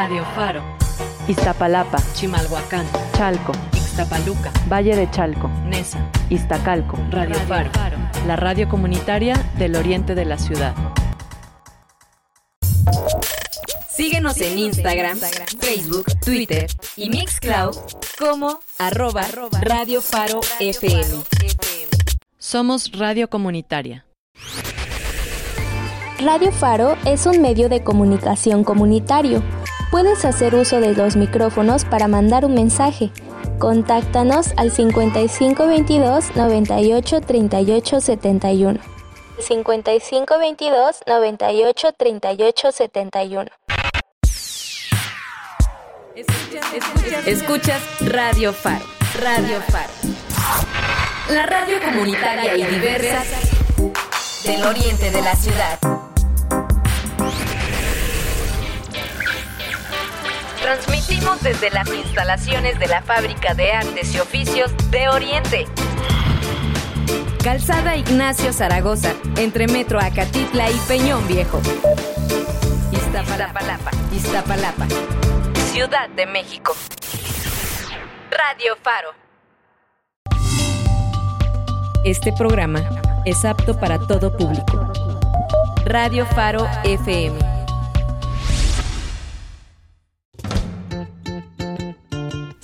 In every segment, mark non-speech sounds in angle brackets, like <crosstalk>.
Radio Faro, Iztapalapa, Chimalhuacán, Chalco, Ixtapaluca, Valle de Chalco, Nesa, Iztacalco, Radio Faro, la radio comunitaria del oriente de la ciudad. Síguenos en Instagram, Facebook, Twitter y Mixcloud como arroba Radio Faro FM. Somos radio comunitaria. Radio Faro es un medio de comunicación comunitario. Puedes hacer uso de los micrófonos para mandar un mensaje. Contáctanos al 5522 98 38 71. 5522 98 38 71. Escuchas Radio Faro. Radio Faro. La radio comunitaria y diversa del oriente de la ciudad. Transmitimos desde las instalaciones de la Fábrica de Artes y Oficios de Oriente. Calzada Ignacio Zaragoza, entre Metro Acatitla y Peñón Viejo. Iztapalapa, Iztapalapa, Ciudad de México. Radio Faro. Este programa es apto para todo público. Radio Faro FM.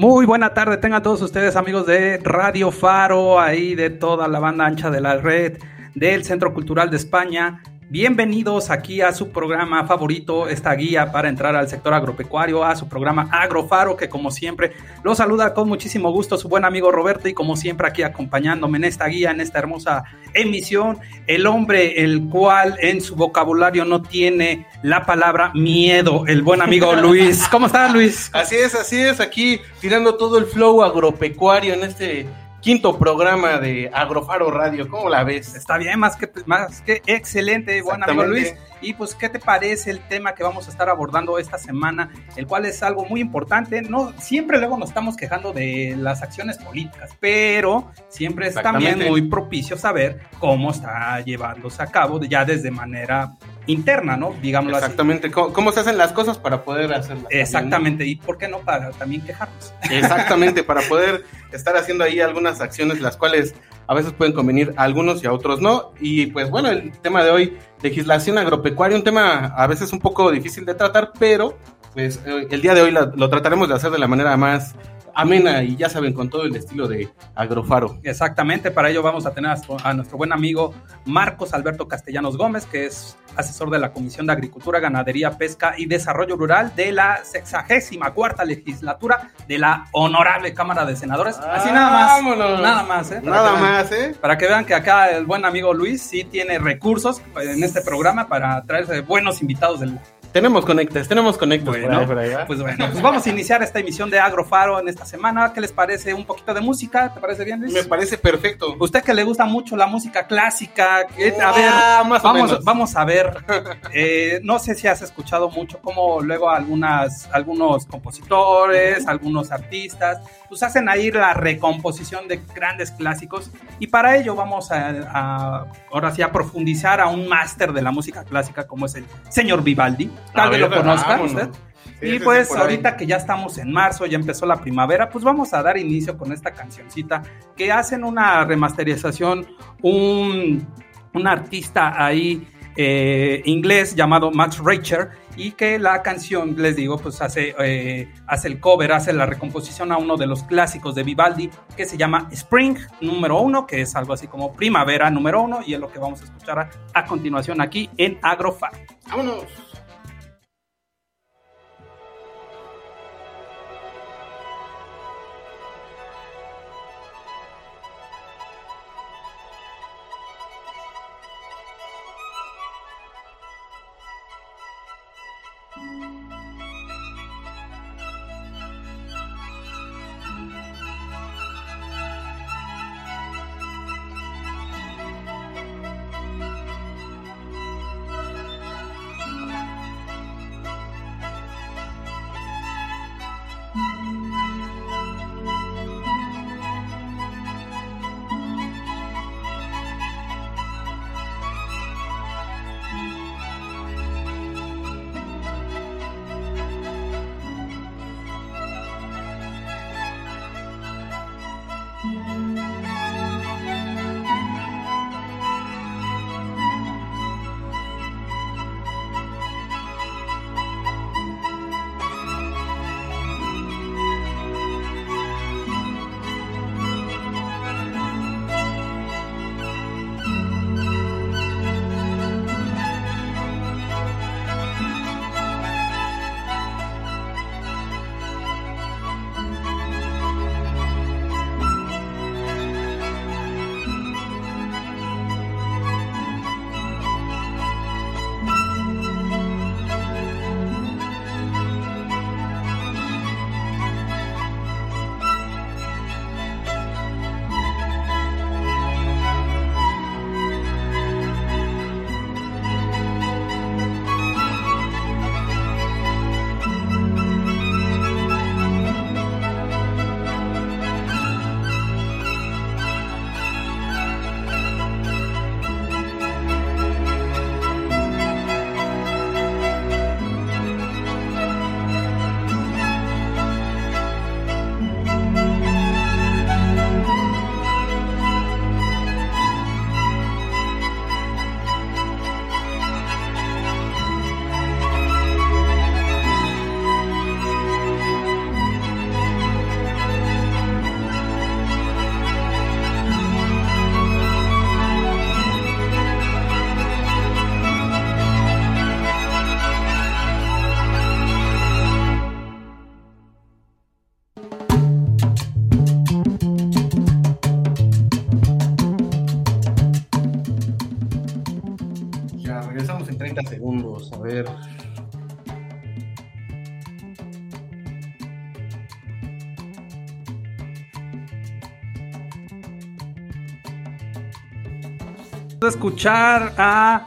Muy buena tarde, tengan todos ustedes amigos de Radio Faro, ahí de toda la banda ancha de la red del Centro Cultural de España. Bienvenidos aquí a su programa favorito, esta guía para entrar al sector agropecuario, a su programa Agrofaro, que como siempre los saluda con muchísimo gusto su buen amigo Roberto y como siempre aquí acompañándome en esta guía, en esta hermosa emisión, el hombre el cual en su vocabulario no tiene la palabra miedo, el buen amigo <laughs> Luis. ¿Cómo estás Luis? Así es, así es, aquí tirando todo el flow agropecuario en este quinto programa de Agrofaro Radio. ¿Cómo la ves? Está bien, más que, más que excelente, buen amigo Luis. Y pues, ¿qué te parece el tema que vamos a estar abordando esta semana? El cual es algo muy importante. No, siempre luego nos estamos quejando de las acciones políticas, pero siempre es también muy propicio saber cómo está llevándose a cabo ya desde manera interna, ¿no? Digámoslo Exactamente. así. ¿Cómo, ¿Cómo, se hacen las cosas para poder hacerlas? Exactamente. ¿Y por qué no para también quejarnos? Exactamente, para <laughs> poder estar haciendo ahí algunas acciones las cuales a veces pueden convenir a algunos y a otros no. Y pues bueno, el tema de hoy, legislación agropecuaria, un tema a veces un poco difícil de tratar, pero pues el día de hoy lo, lo trataremos de hacer de la manera más amena y ya saben, con todo el estilo de Agrofaro. Exactamente, para ello vamos a tener a nuestro buen amigo Marcos Alberto Castellanos Gómez, que es asesor de la Comisión de Agricultura, Ganadería, Pesca y Desarrollo Rural de la sexagésima cuarta legislatura de la Honorable Cámara de Senadores. Así nada más. Vámonos. Nada más, ¿eh? Para Nada vean- más, ¿eh? Para que vean que acá el buen amigo Luis sí tiene recursos en este programa para traerse buenos invitados del, Tenemos conectes, tenemos conectes. por bueno, ahí, por ahí, ¿va? pues bueno, pues vamos a iniciar esta emisión de Agrofaro en esta semana. ¿Qué les parece? Un poquito de música, ¿te parece bien, Luis? Me parece perfecto. Usted que le gusta mucho la música clásica, que- a Ah, ver, más o vamos, menos. vamos a ver. eh, no sé si has escuchado mucho cómo luego algunas, algunos compositores, algunos artistas, pues hacen ahí la recomposición de grandes clásicos y para ello vamos a, a- ahora sí a profundizar a un máster de la música clásica como es el señor Vivaldi. Tal A vez lo conozca vámonos. usted. Sí, y pues ahí. ahorita que ya estamos en marzo, ya empezó la primavera, pues vamos a dar inicio con esta cancioncita que hacen una remasterización, un, un artista ahí eh, inglés llamado Max Richter y que la canción, les digo, pues hace, eh, hace el cover, hace la recomposición a uno de los clásicos de Vivaldi que se llama Spring número uno, que es algo así como primavera número uno y es lo que vamos a escuchar a, continuación aquí en Agrofar. Vámonos. Escuchar a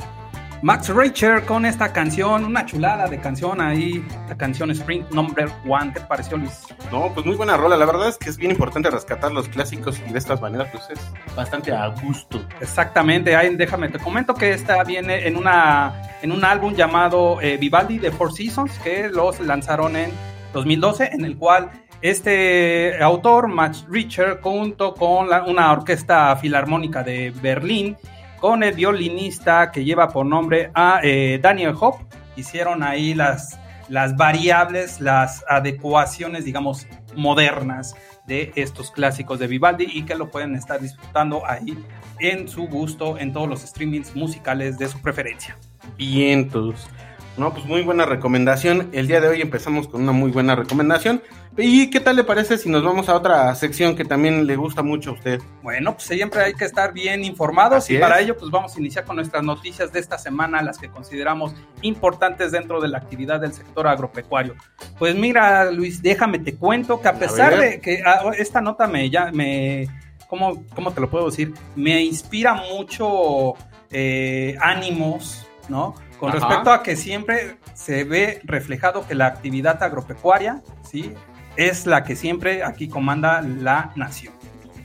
Max Richter con esta canción, una chulada de canción ahí, la canción Spring Number One. ¿Qué te pareció, Luis? No, pues muy buena rola. La verdad es que es bien importante rescatar los clásicos y de estas maneras, pues es bastante a gusto. Exactamente. Ahí, déjame, te comento que esta viene en, una, en un álbum llamado eh, Vivaldi de Four Seasons, que los lanzaron en 2012, en el cual este autor, Max Richter, junto con una orquesta filarmónica de Berlín, con el violinista que lleva por nombre a eh, Daniel Hop. Hicieron ahí las, las variables, las adecuaciones, digamos, modernas de estos clásicos de Vivaldi y que lo pueden estar disfrutando ahí en su gusto en todos los streamings musicales de su preferencia. Vientos. No, pues muy buena recomendación. El día de hoy empezamos con una muy buena recomendación. ¿Y qué tal le parece si nos vamos a otra sección que también le gusta mucho a usted? Bueno, pues siempre hay que estar bien informados y para ello pues vamos a iniciar con nuestras noticias de esta semana, las que consideramos importantes dentro de la actividad del sector agropecuario. Pues mira, Luis, déjame te cuento que a pesar de que ah, esta nota me ya me ¿cómo, ¿cómo te lo puedo decir? Me inspira mucho eh, ánimos, ¿no? Con respecto a que siempre se ve reflejado que la actividad agropecuaria, ¿sí? Es la que siempre aquí comanda la nación.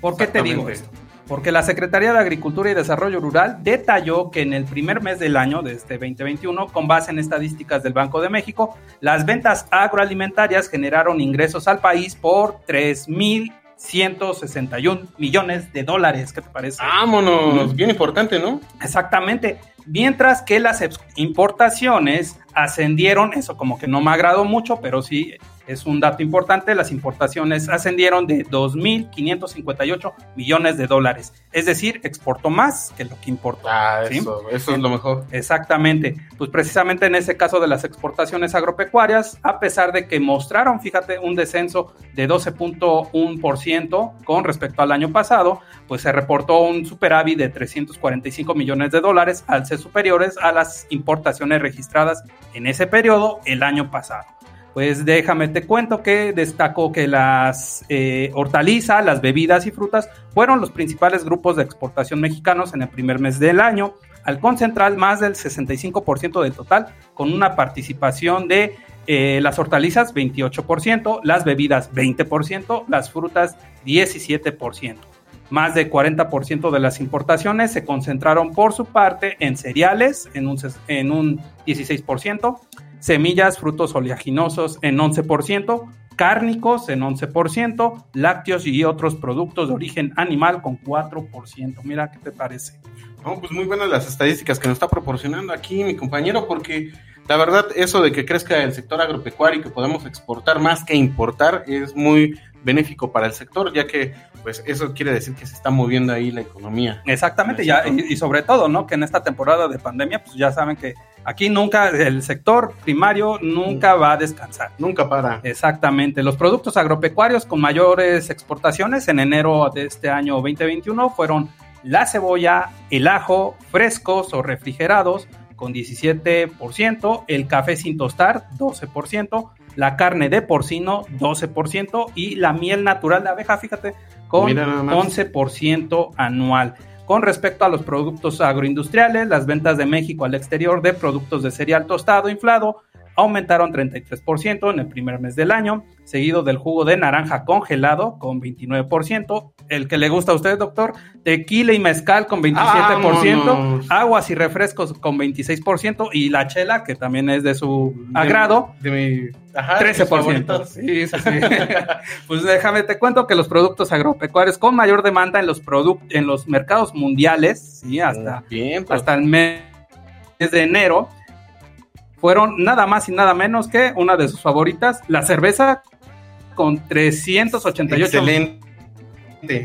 ¿Por qué te digo esto? Porque la Secretaría de Agricultura y Desarrollo Rural detalló que en el primer mes del año de este 2021, con base en estadísticas del Banco de México, las ventas agroalimentarias generaron ingresos al país por 3.161 millones de dólares. ¿Qué te parece? Vámonos, bien importante, ¿no? Exactamente mientras que las importaciones ascendieron, eso como que no me agradó mucho, pero sí es un dato importante, las importaciones ascendieron de 2.558 millones de dólares. Es decir, exportó más que lo que importó. Ah, eso, eso es lo mejor. Exactamente. Pues precisamente en ese caso de las exportaciones agropecuarias, a pesar de que mostraron, fíjate, un descenso de 12.1% con respecto al año pasado, pues se reportó un superávit de 345 millones de dólares al ser superiores a las importaciones registradas en ese periodo el año pasado. Pues déjame te cuento que destacó que las eh, hortalizas, las bebidas y frutas fueron los principales grupos de exportación mexicanos en el primer mes del año, al concentrar más del 65% del total, con una participación de eh, las hortalizas 28%, las bebidas 20%, las frutas 17%. Más de 40% de las importaciones se concentraron por su parte en cereales en un, en un 16%, semillas, frutos oleaginosos en 11%, cárnicos en 11%, lácteos y otros productos de origen animal con 4%. Mira, ¿qué te parece? No, pues muy buenas las estadísticas que nos está proporcionando aquí mi compañero, porque la verdad eso de que crezca el sector agropecuario y que podemos exportar más que importar es muy benéfico para el sector, ya que pues eso quiere decir que se está moviendo ahí la economía. Exactamente, ya, y, sobre todo, ¿no? Que en esta temporada de pandemia, pues ya saben que aquí nunca, el sector primario nunca va a descansar. Nunca para. Exactamente. Los productos agropecuarios con mayores exportaciones en enero de este año 2021 fueron la cebolla, el ajo, frescos o refrigerados con 17%, el café sin tostar 12%, la carne de porcino 12% y la miel natural de abeja, fíjate, con 11% anual. Con respecto a los productos agroindustriales, las ventas de México al exterior de productos de cereal tostado inflado aumentaron 33% en el primer mes del año, seguido del jugo de naranja congelado con 29%, el que le gusta a usted, doctor, tequila y mezcal con 27%, aguas y refrescos con 26% y la chela, que también es de su agrado, de mi, 13%. Sí, sí, sí. <laughs> pues déjame, te cuento que los productos agropecuarios con mayor demanda en los, en los mercados mundiales, sí, hasta, pues. hasta el mes de enero, fueron nada más y nada menos que una de sus favoritas, la cerveza con 388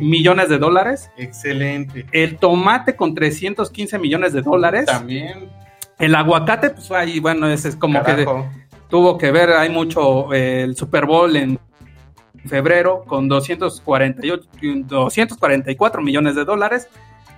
millones de dólares. Excelente. El tomate con 315 millones de dólares. También. El aguacate, pues ahí, bueno, ese es como que tuvo que ver, hay mucho eh, el Super Bowl en febrero con 248, 244 millones de dólares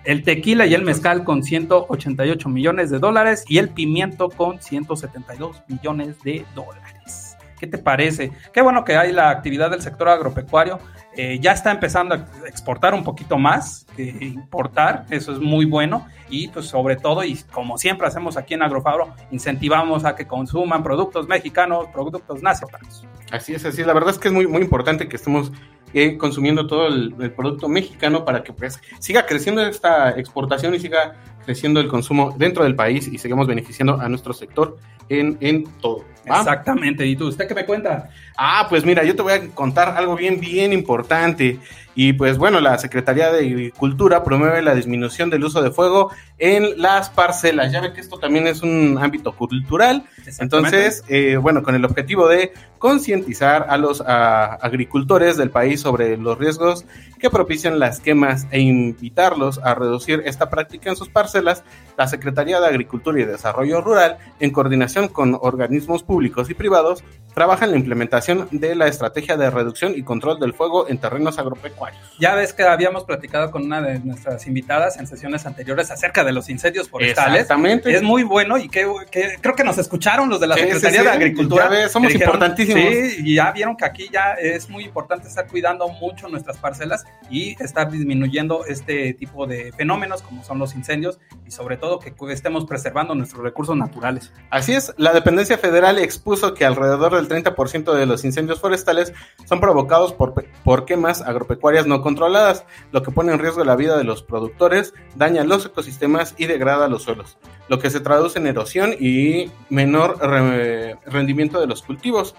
el tequila y el mezcal con 188 millones de dólares y el pimiento con 172 millones de dólares. ¿Qué te parece? Qué bueno que hay la actividad del sector agropecuario. Eh, ya está empezando a exportar un poquito más importar, eso es muy bueno y pues sobre todo y como siempre hacemos aquí en Agrofabro, incentivamos a que consuman productos mexicanos, productos nacionales. Así es, así es. La verdad es que es muy, muy importante que estemos eh, consumiendo todo el, producto mexicano para que pues siga creciendo esta exportación y siga creciendo el consumo dentro del país y sigamos beneficiando a nuestro sector en, en todo. Exactamente. ¿Y tú, usted qué me cuenta? Ah, pues mira, yo te voy a contar algo bien, bien importante. Y pues bueno, la Secretaría de Agricultura promueve la disminución del uso de fuego en las parcelas. Ya ve que esto también es un ámbito cultural. Entonces, eh, bueno, con el objetivo de concientizar a los a, agricultores del país sobre los riesgos que propician las quemas e invitarlos a reducir esta práctica en sus parcelas, la Secretaría de Agricultura y Desarrollo Rural, en coordinación con organismos públicos y privados, trabaja en la implementación de la estrategia de reducción y control del fuego en terrenos agropecuarios. Ya ves que habíamos platicado con una de nuestras invitadas en sesiones anteriores acerca de los incendios forestales. Exactamente. Es muy bueno y que, que creo que nos escucharon los de la sí, Secretaría sí, sí. de Agricultura. Ves, somos dijeron, importantísimos. Sí, y ya vieron que aquí ya es muy importante estar cuidando mucho nuestras parcelas y estar disminuyendo este tipo de fenómenos como son los incendios y sobre todo que estemos preservando nuestros recursos naturales. Así es, la dependencia federal expuso que alrededor del 30% de los incendios forestales son provocados por, por quemas agropecuarias no controladas, lo que pone en riesgo la vida de los productores, daña los ecosistemas y degrada los suelos, lo que se traduce en erosión y menor re rendimiento de los cultivos.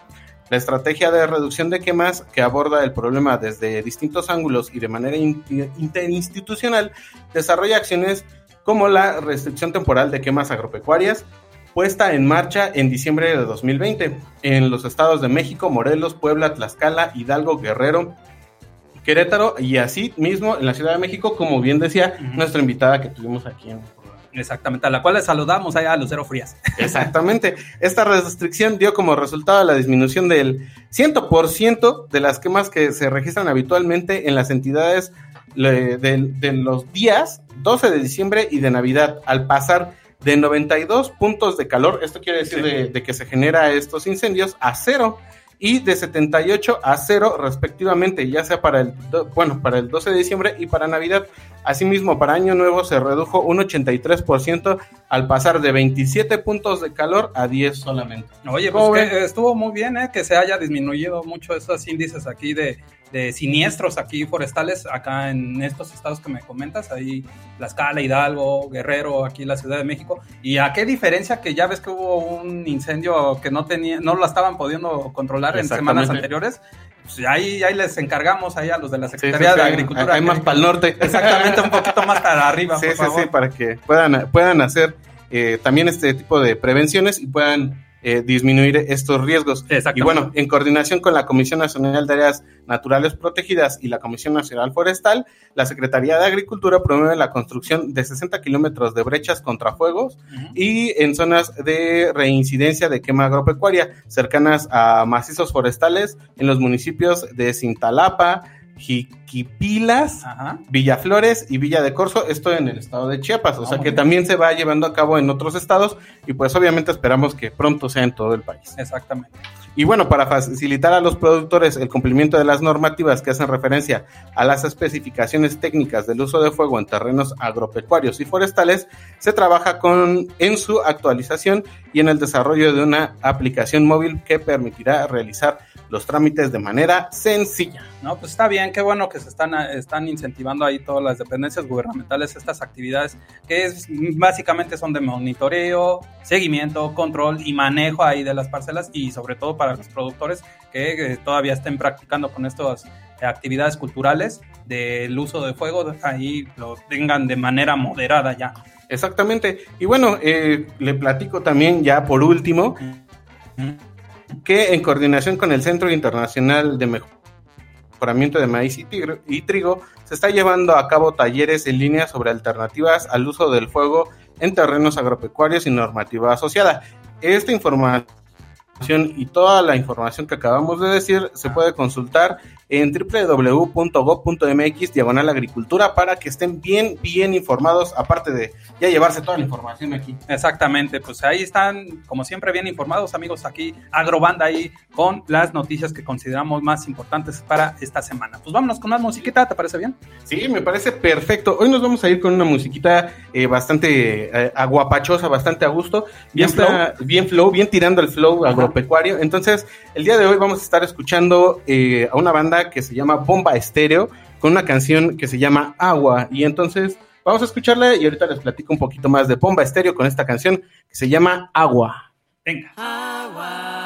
La estrategia de reducción de quemas, que aborda el problema desde distintos ángulos y de manera interinstitucional, desarrolla acciones como la restricción temporal de quemas agropecuarias, puesta en marcha en diciembre de 2020 en los estados de México, Morelos, Puebla, Tlaxcala, Hidalgo, Guerrero, Querétaro y así mismo en la Ciudad de México, como bien decía uh -huh. nuestra invitada que tuvimos aquí en Exactamente, a la cual le saludamos allá a Lucero Frías. <laughs> Exactamente. Esta restricción dio como resultado la disminución del 100% de las quemas que se registran habitualmente en las entidades de, de, de, los días 12 de diciembre y de Navidad, al pasar de 92 puntos de calor, esto quiere decir sí. de, de que se genera estos incendios, a cero y de 78 a 0 respectivamente, ya sea para el bueno, para el 12 de diciembre y para Navidad. Asimismo, para Año Nuevo se redujo un 83% al pasar de 27 puntos de calor a 10 solamente. Oye, pues que estuvo muy bien ¿eh? que se haya disminuido mucho esos índices aquí de, de siniestros aquí forestales acá en estos estados que me comentas, ahí Tlaxcala, Hidalgo, Guerrero, aquí en la Ciudad de México. ¿Y a qué diferencia que ya ves que hubo un incendio que no tenía, no lo estaban pudiendo controlar en semanas anteriores? Pues ahí, ahí les encargamos ahí a los de la Secretaría sí, sí, sí. de Agricultura. Hay más para el norte. Exactamente, un poquito más para arriba. Sí, por sí, favor. sí, para que puedan, puedan hacer eh, también este tipo de prevenciones y puedan eh, disminuir estos riesgos. Y bueno, en coordinación con la Comisión Nacional de Áreas Naturales Protegidas y la Comisión Nacional Forestal, la Secretaría de Agricultura promueve la construcción de 60 kilómetros de brechas contra fuegos uh -huh. y en zonas de reincidencia de quema agropecuaria cercanas a macizos forestales en los municipios de Cintalapa, Jiquipilas, Ajá. Villaflores y Villa de Corzo, esto en el estado de Chiapas, o oh, sea que también se va llevando a cabo en otros estados y pues obviamente esperamos que pronto sea en todo el país. Exactamente. Y bueno, para facilitar a los productores el cumplimiento de las normativas que hacen referencia a las especificaciones técnicas del uso de fuego en terrenos agropecuarios y forestales, se trabaja con, en su actualización y en el desarrollo de una aplicación móvil que permitirá realizar los trámites de manera sencilla. No, pues está bien, qué bueno que se están, están incentivando ahí todas las dependencias gubernamentales estas actividades que es, básicamente son de monitoreo, seguimiento, control y manejo ahí de las parcelas y sobre todo para los productores que eh, todavía estén practicando con estas actividades culturales del uso de fuego, ahí lo tengan de manera moderada ya. Exactamente. Y bueno, eh, le platico también ya por último. Mm -hmm que en coordinación con el Centro Internacional de Mejoramiento de Maíz y, Trigo se está llevando a cabo talleres en línea sobre alternativas al uso del fuego en terrenos agropecuarios y normativa asociada. Esta información y toda la información que acabamos de decir se puede consultar en www.gov.mx diagonal agricultura para que estén bien, bien informados, aparte de ya llevarse toda la información aquí. Exactamente, pues ahí están, como siempre, bien informados, amigos, aquí Agrobanda ahí con las noticias que consideramos más importantes para esta semana. Pues vámonos con más musiquita, ¿te parece bien? Sí, me parece perfecto. Hoy nos vamos a ir con una musiquita eh, bastante eh, aguapachosa, bastante a gusto. Bien flow. Bien flow, bien tirando el flow agropecuario. Entonces, el día de hoy vamos a estar escuchando eh, a una banda que se llama Bomba Estéreo con una canción que se llama Agua. Y entonces vamos a escucharla y ahorita les platico un poquito más de Bomba Estéreo con esta canción que se llama Agua. Venga. Agua.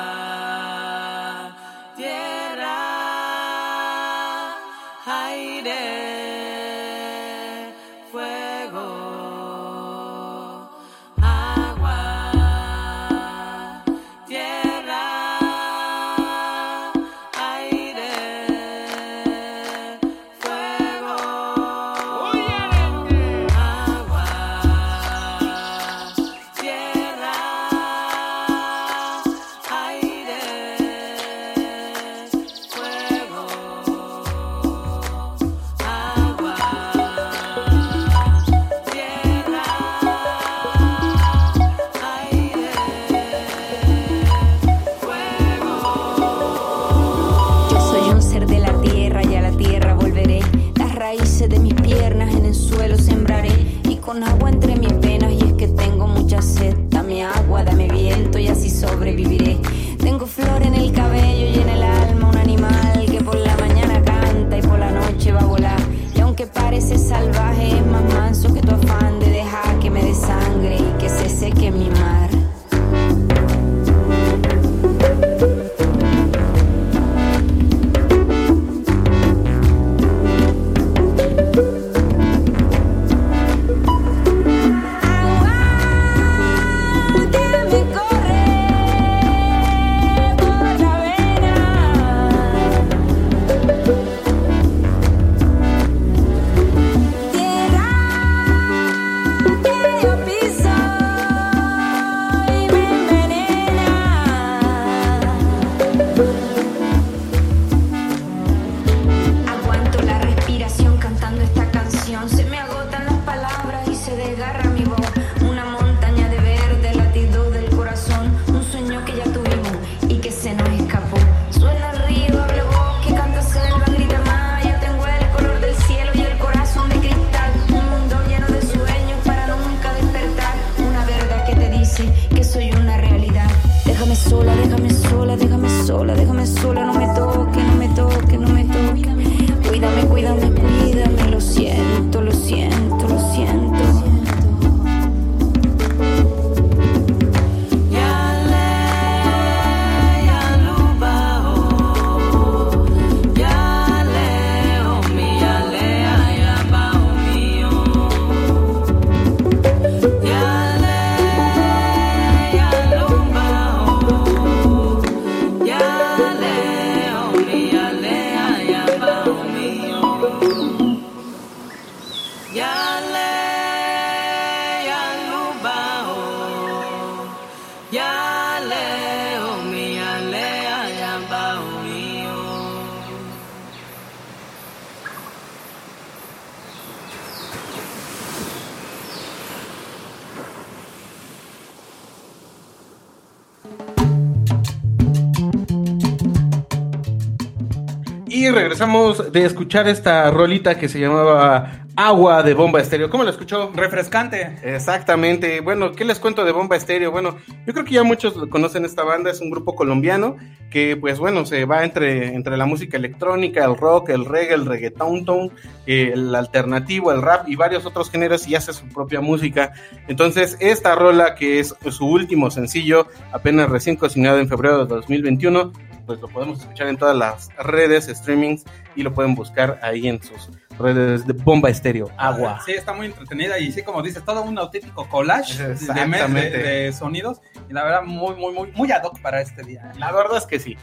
Regresamos de escuchar esta rolita que se llamaba Agua de Bomba Estéreo. ¿Cómo la escuchó? Refrescante. Exactamente. Bueno, ¿qué les cuento de Bomba Estéreo? Bueno, yo creo que ya muchos conocen esta banda. Es un grupo colombiano que, pues bueno, se va entre, entre la música electrónica, el rock, el reggae, el reggaeton, el alternativo, el rap y varios otros géneros y hace su propia música. Entonces, esta rola, que es su último sencillo, apenas recién cocinado en febrero de 2021, pues lo podemos escuchar en todas las redes, streamings, y lo pueden buscar ahí en sus redes de bomba estéreo, agua. Sí, está muy entretenida y sí, como dices, todo un auténtico collage de, sonidos y la verdad muy, muy, muy, muy ad hoc para este día. La verdad es que sí.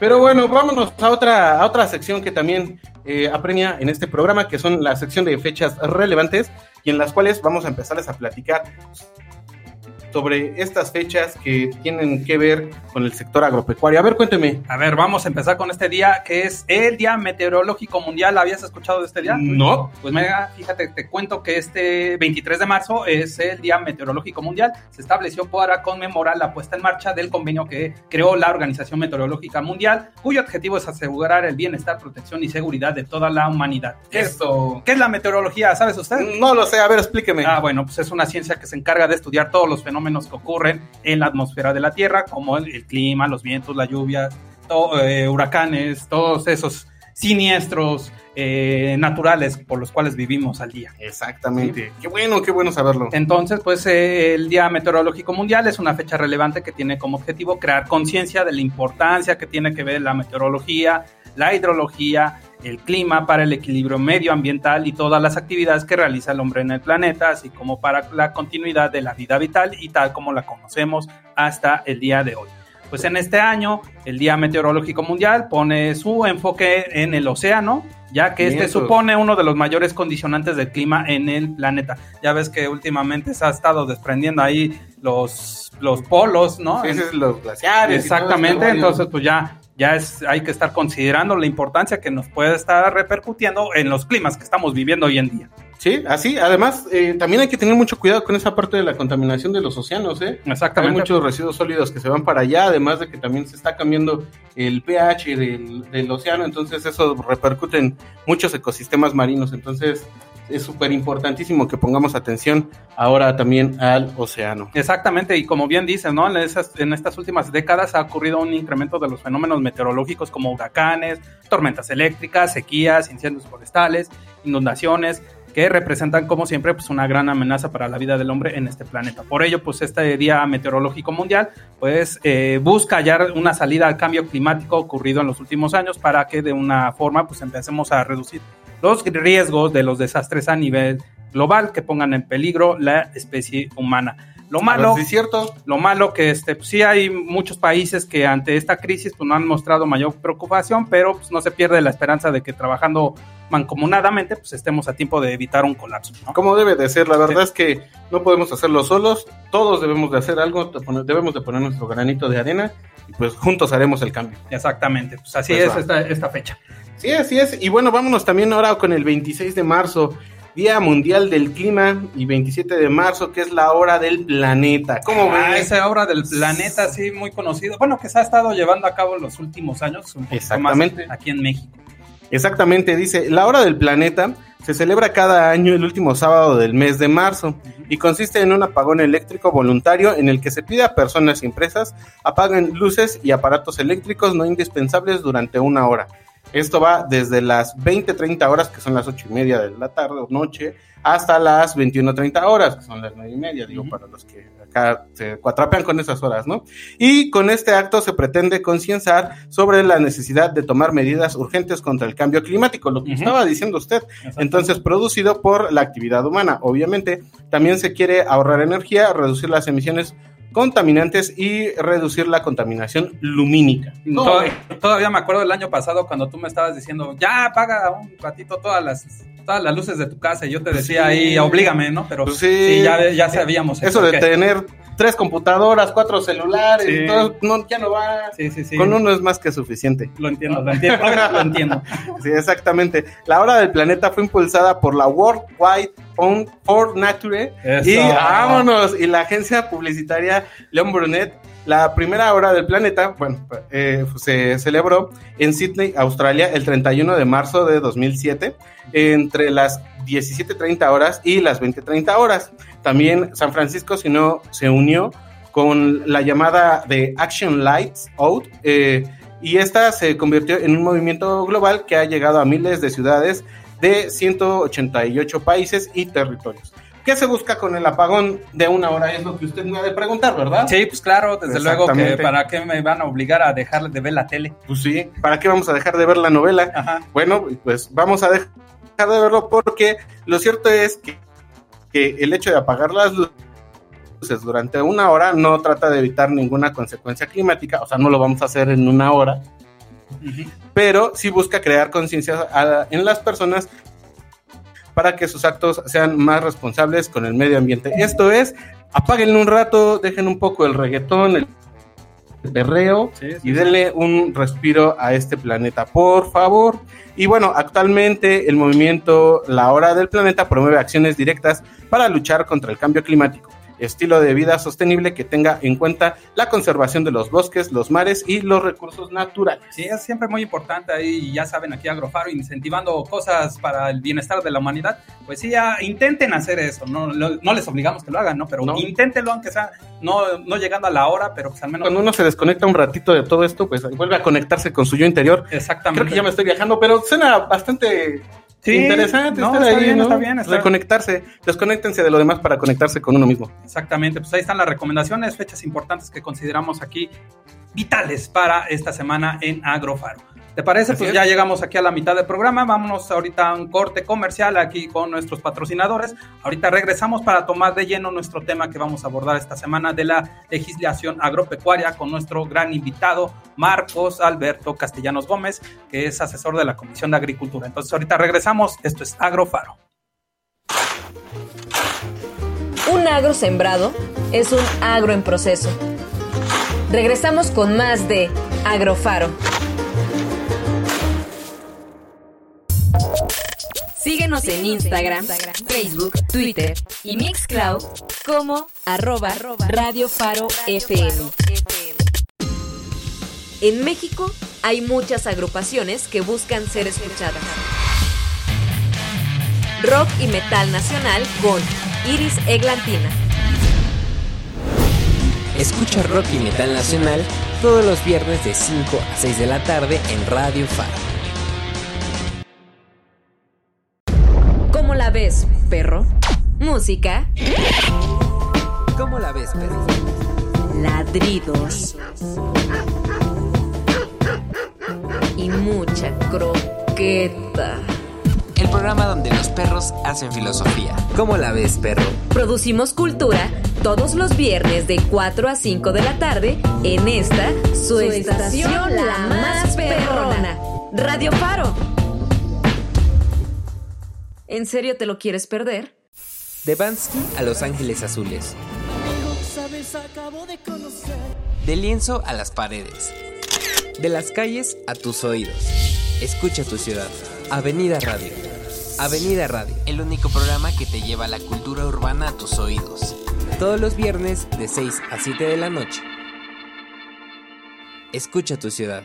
Pero bueno, vámonos a otra, a otra sección que también eh, apremia en este programa, que son la sección de fechas relevantes y en las cuales vamos a empezarles a platicar sobre estas fechas que tienen que ver con el sector agropecuario. A ver, cuénteme. A ver, vamos a empezar con este día que es el Día Meteorológico Mundial. ¿Habías escuchado de este día? No. Pues mira, fíjate, te cuento que este 23 de marzo es el Día Meteorológico Mundial. Se estableció para conmemorar la puesta en marcha del convenio que creó la Organización Meteorológica Mundial, cuyo objetivo es asegurar el bienestar, protección y seguridad de toda la humanidad. ¿Qué, Esto. es, ¿qué es la meteorología? ¿Sabes usted? No lo sé, a ver, explíqueme. Ah, bueno, pues es una ciencia que se encarga de estudiar todos los fenómenos que ocurren en la atmósfera de la Tierra, como el, el clima, los vientos, la lluvia, to- eh, huracanes, todos esos siniestros eh, naturales por los cuales vivimos al día. Exactamente. Qué bueno, qué bueno saberlo. Entonces, pues eh, el Día Meteorológico Mundial es una fecha relevante que tiene como objetivo crear conciencia de la importancia que tiene que ver la meteorología, la hidrología, el clima para el equilibrio medioambiental y todas las actividades que realiza el hombre en el planeta, así como para la continuidad de la vida vital y tal como la conocemos hasta el día de hoy. Pues en este año, el Día Meteorológico Mundial pone su enfoque en el océano, ya que este Vientos. supone uno de los mayores condicionantes del clima en el planeta. Ya ves que últimamente se ha estado desprendiendo ahí los, los polos, ¿no? Sí, sí, los glaciares. Exactamente, este rollo. entonces pues ya, ya es, hay que estar considerando la importancia que nos puede estar repercutiendo en los climas que estamos viviendo hoy en día. Sí, así. Además, eh, también hay que tener mucho cuidado con esa parte de la contaminación de los océanos, ¿eh? Hay Exactamente. muchos residuos sólidos que se van para allá, además de que también se está cambiando el pH del, del océano, entonces eso repercute en muchos ecosistemas marinos, entonces es súper importantísimo que pongamos atención ahora también al océano. Exactamente, y como bien dices, ¿no? En, esas- estas últimas décadas ha ocurrido un incremento de los fenómenos meteorológicos como huracanes, tormentas eléctricas, sequías, incendios forestales, inundaciones, que representan como siempre pues una gran amenaza para la vida del hombre en este planeta. Por ello, pues este Día Meteorológico Mundial pues eh, busca hallar una salida al cambio climático ocurrido en los últimos años para que de una forma pues empecemos a reducir los riesgos de los desastres a nivel global que pongan en peligro la especie humana. Lo malo, ¿Sí es cierto? lo malo que este, pues, sí hay muchos países que ante esta crisis pues, no han mostrado mayor preocupación, pero pues, no se pierde la esperanza de que trabajando mancomunadamente pues estemos a tiempo de evitar un colapso. ¿no? Como debe de ser, la verdad es que no podemos hacerlo solos, todos debemos de hacer algo, debemos de poner nuestro granito de arena y pues juntos haremos el cambio. Exactamente, pues así Pues es esta, esta fecha. Sí, así es. Y bueno, vámonos también ahora con el 26 de marzo, Día Mundial del Clima, y 27 de marzo, que es la hora del planeta. ¿Cómo Ah, ves? esa obra del planeta, sí, muy conocido. Bueno, que se ha estado llevando a cabo en los últimos años, un Exactamente. más aquí en México. Exactamente, dice, la hora del planeta se celebra cada año el último sábado del mes de marzo y consiste en un apagón eléctrico voluntario en el que se pide a personas y empresas apaguen luces y aparatos eléctricos no indispensables durante una hora. Esto va desde las 20-30 horas, que son las 8 y media de la tarde o noche, hasta las 21-30 horas, que son las 9 y media, digo, para los que acá se cuatrapean con esas horas, ¿no? Y con este acto se pretende concienciar sobre la necesidad de tomar medidas urgentes contra el cambio climático, lo que estaba diciendo usted. Entonces, producido por la actividad humana. Obviamente, también se quiere ahorrar energía, reducir las emisiones contaminantes y reducir la contaminación lumínica. Tod- Todavía me acuerdo del año pasado cuando tú me estabas diciendo, ya apaga un ratito todas las, todas las luces de tu casa y yo te decía Sí. ahí, oblígame, ¿no? Pero Pues sí, sí. ya, ya sabíamos. Eso el de tener tres computadoras, cuatro celulares, Sí. y todo, no, ya no va. Sí, sí, sí. Con uno es más que suficiente. Lo entiendo, lo entiendo, lo entiendo. <laughs> Sí, exactamente. La hora del planeta fue impulsada por la World Wide for Nature Eso. y vámonos y la agencia publicitaria Leon Brunet. La primera hora del planeta, bueno, eh, se celebró en Sydney, Australia, el 31 de marzo de 2007, entre las 17.30 horas y las 20.30 horas. También San Francisco si no, se unió con la llamada de Action Lights Out, eh, y esta se convirtió en un movimiento global que ha llegado a miles de ciudades de 188 países y territorios. ¿Qué se busca con el apagón de una hora? Es lo que usted me ha de preguntar, ¿verdad? Sí, pues claro, desde luego que para qué me van a obligar a dejar de ver la tele. Pues sí, ¿para qué vamos a dejar de ver la novela? Ajá. Bueno, pues vamos a dejar de verlo porque lo cierto es que, que el hecho de apagar las luces durante una hora no trata de evitar ninguna consecuencia climática, o sea, no lo vamos a hacer en una hora, Pero sí busca crear conciencia en las personas para que sus actos sean más responsables con el medio ambiente. Esto es, apáguenle un rato, dejen un poco el reggaetón, el perreo Sí, sí, y denle un respiro a este planeta, por favor. Y bueno, actualmente el movimiento La Hora del Planeta promueve acciones directas para luchar contra el cambio climático, estilo de vida sostenible que tenga en cuenta la conservación de los bosques, los mares y los recursos naturales. Sí, es siempre muy importante ahí, ya saben, aquí Agrofaro incentivando cosas para el bienestar de la humanidad. Pues sí, ya intenten hacer eso, no, no, no les obligamos que lo hagan, ¿no? Pero No. inténtenlo, aunque sea no, no llegando a la hora, pero pues al menos... Cuando uno se desconecta un ratito de todo esto, pues vuelve a conectarse con su yo interior. Exactamente. Creo que ya me estoy viajando, pero suena bastante Sí, interesante no, estar está ahí, bien, ¿no? está bien, Reconectarse, desconéctense de lo demás para conectarse con uno mismo. Exactamente, pues ahí están las recomendaciones, fechas importantes que consideramos aquí vitales para esta semana en Agrofaro. ¿Te parece? Así Pues es. ya llegamos aquí a la mitad del programa. Vámonos ahorita a un corte comercial aquí con nuestros patrocinadores. Ahorita regresamos para tomar de lleno nuestro tema que vamos a abordar esta semana de la legislación agropecuaria con nuestro gran invitado Marcos Alberto Castellanos Gómez, que es asesor de la Comisión de Agricultura. Entonces ahorita regresamos. Esto es Agrofaro. Un agro sembrado es un agro en proceso. Regresamos con más de Agrofaro. Síguenos en Instagram, Facebook, Twitter y Mixcloud como arroba Radio Faro FM. En México hay muchas agrupaciones que buscan ser escuchadas. Rock y metal nacional con Iris Eglantina. Escucha rock y metal nacional todos los viernes de 5 a 6 de la tarde en Radio Faro. ¿Cómo la ves, perro? Música, ¿Cómo la ves, perro? ladridos y mucha croqueta. El programa donde los perros hacen filosofía. ¿Cómo la ves, perro? Producimos cultura todos los viernes de 4 a 5 de la tarde en esta su, estación, la más perrona, Radio Faro. ¿En serio te lo quieres perder? De Bansky a Los Ángeles Azules. De lienzo a las paredes. De las calles a tus oídos. Escucha tu ciudad. Avenida Radio. Avenida Radio, el único programa que te lleva la cultura urbana a tus oídos. Todos los viernes de 6 a 7 de la noche. Escucha tu ciudad.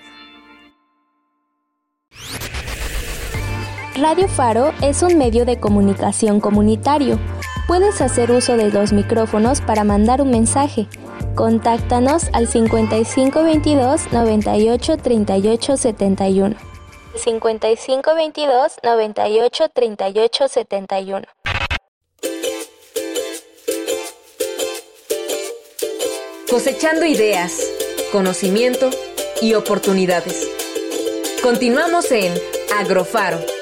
Radio Faro es un medio de comunicación comunitario. Puedes hacer uso de los micrófonos para mandar un mensaje. Contáctanos al 5522 98 38 71. 5522 98 38 71. Cosechando ideas, conocimiento y oportunidades. Continuamos en Agrofaro.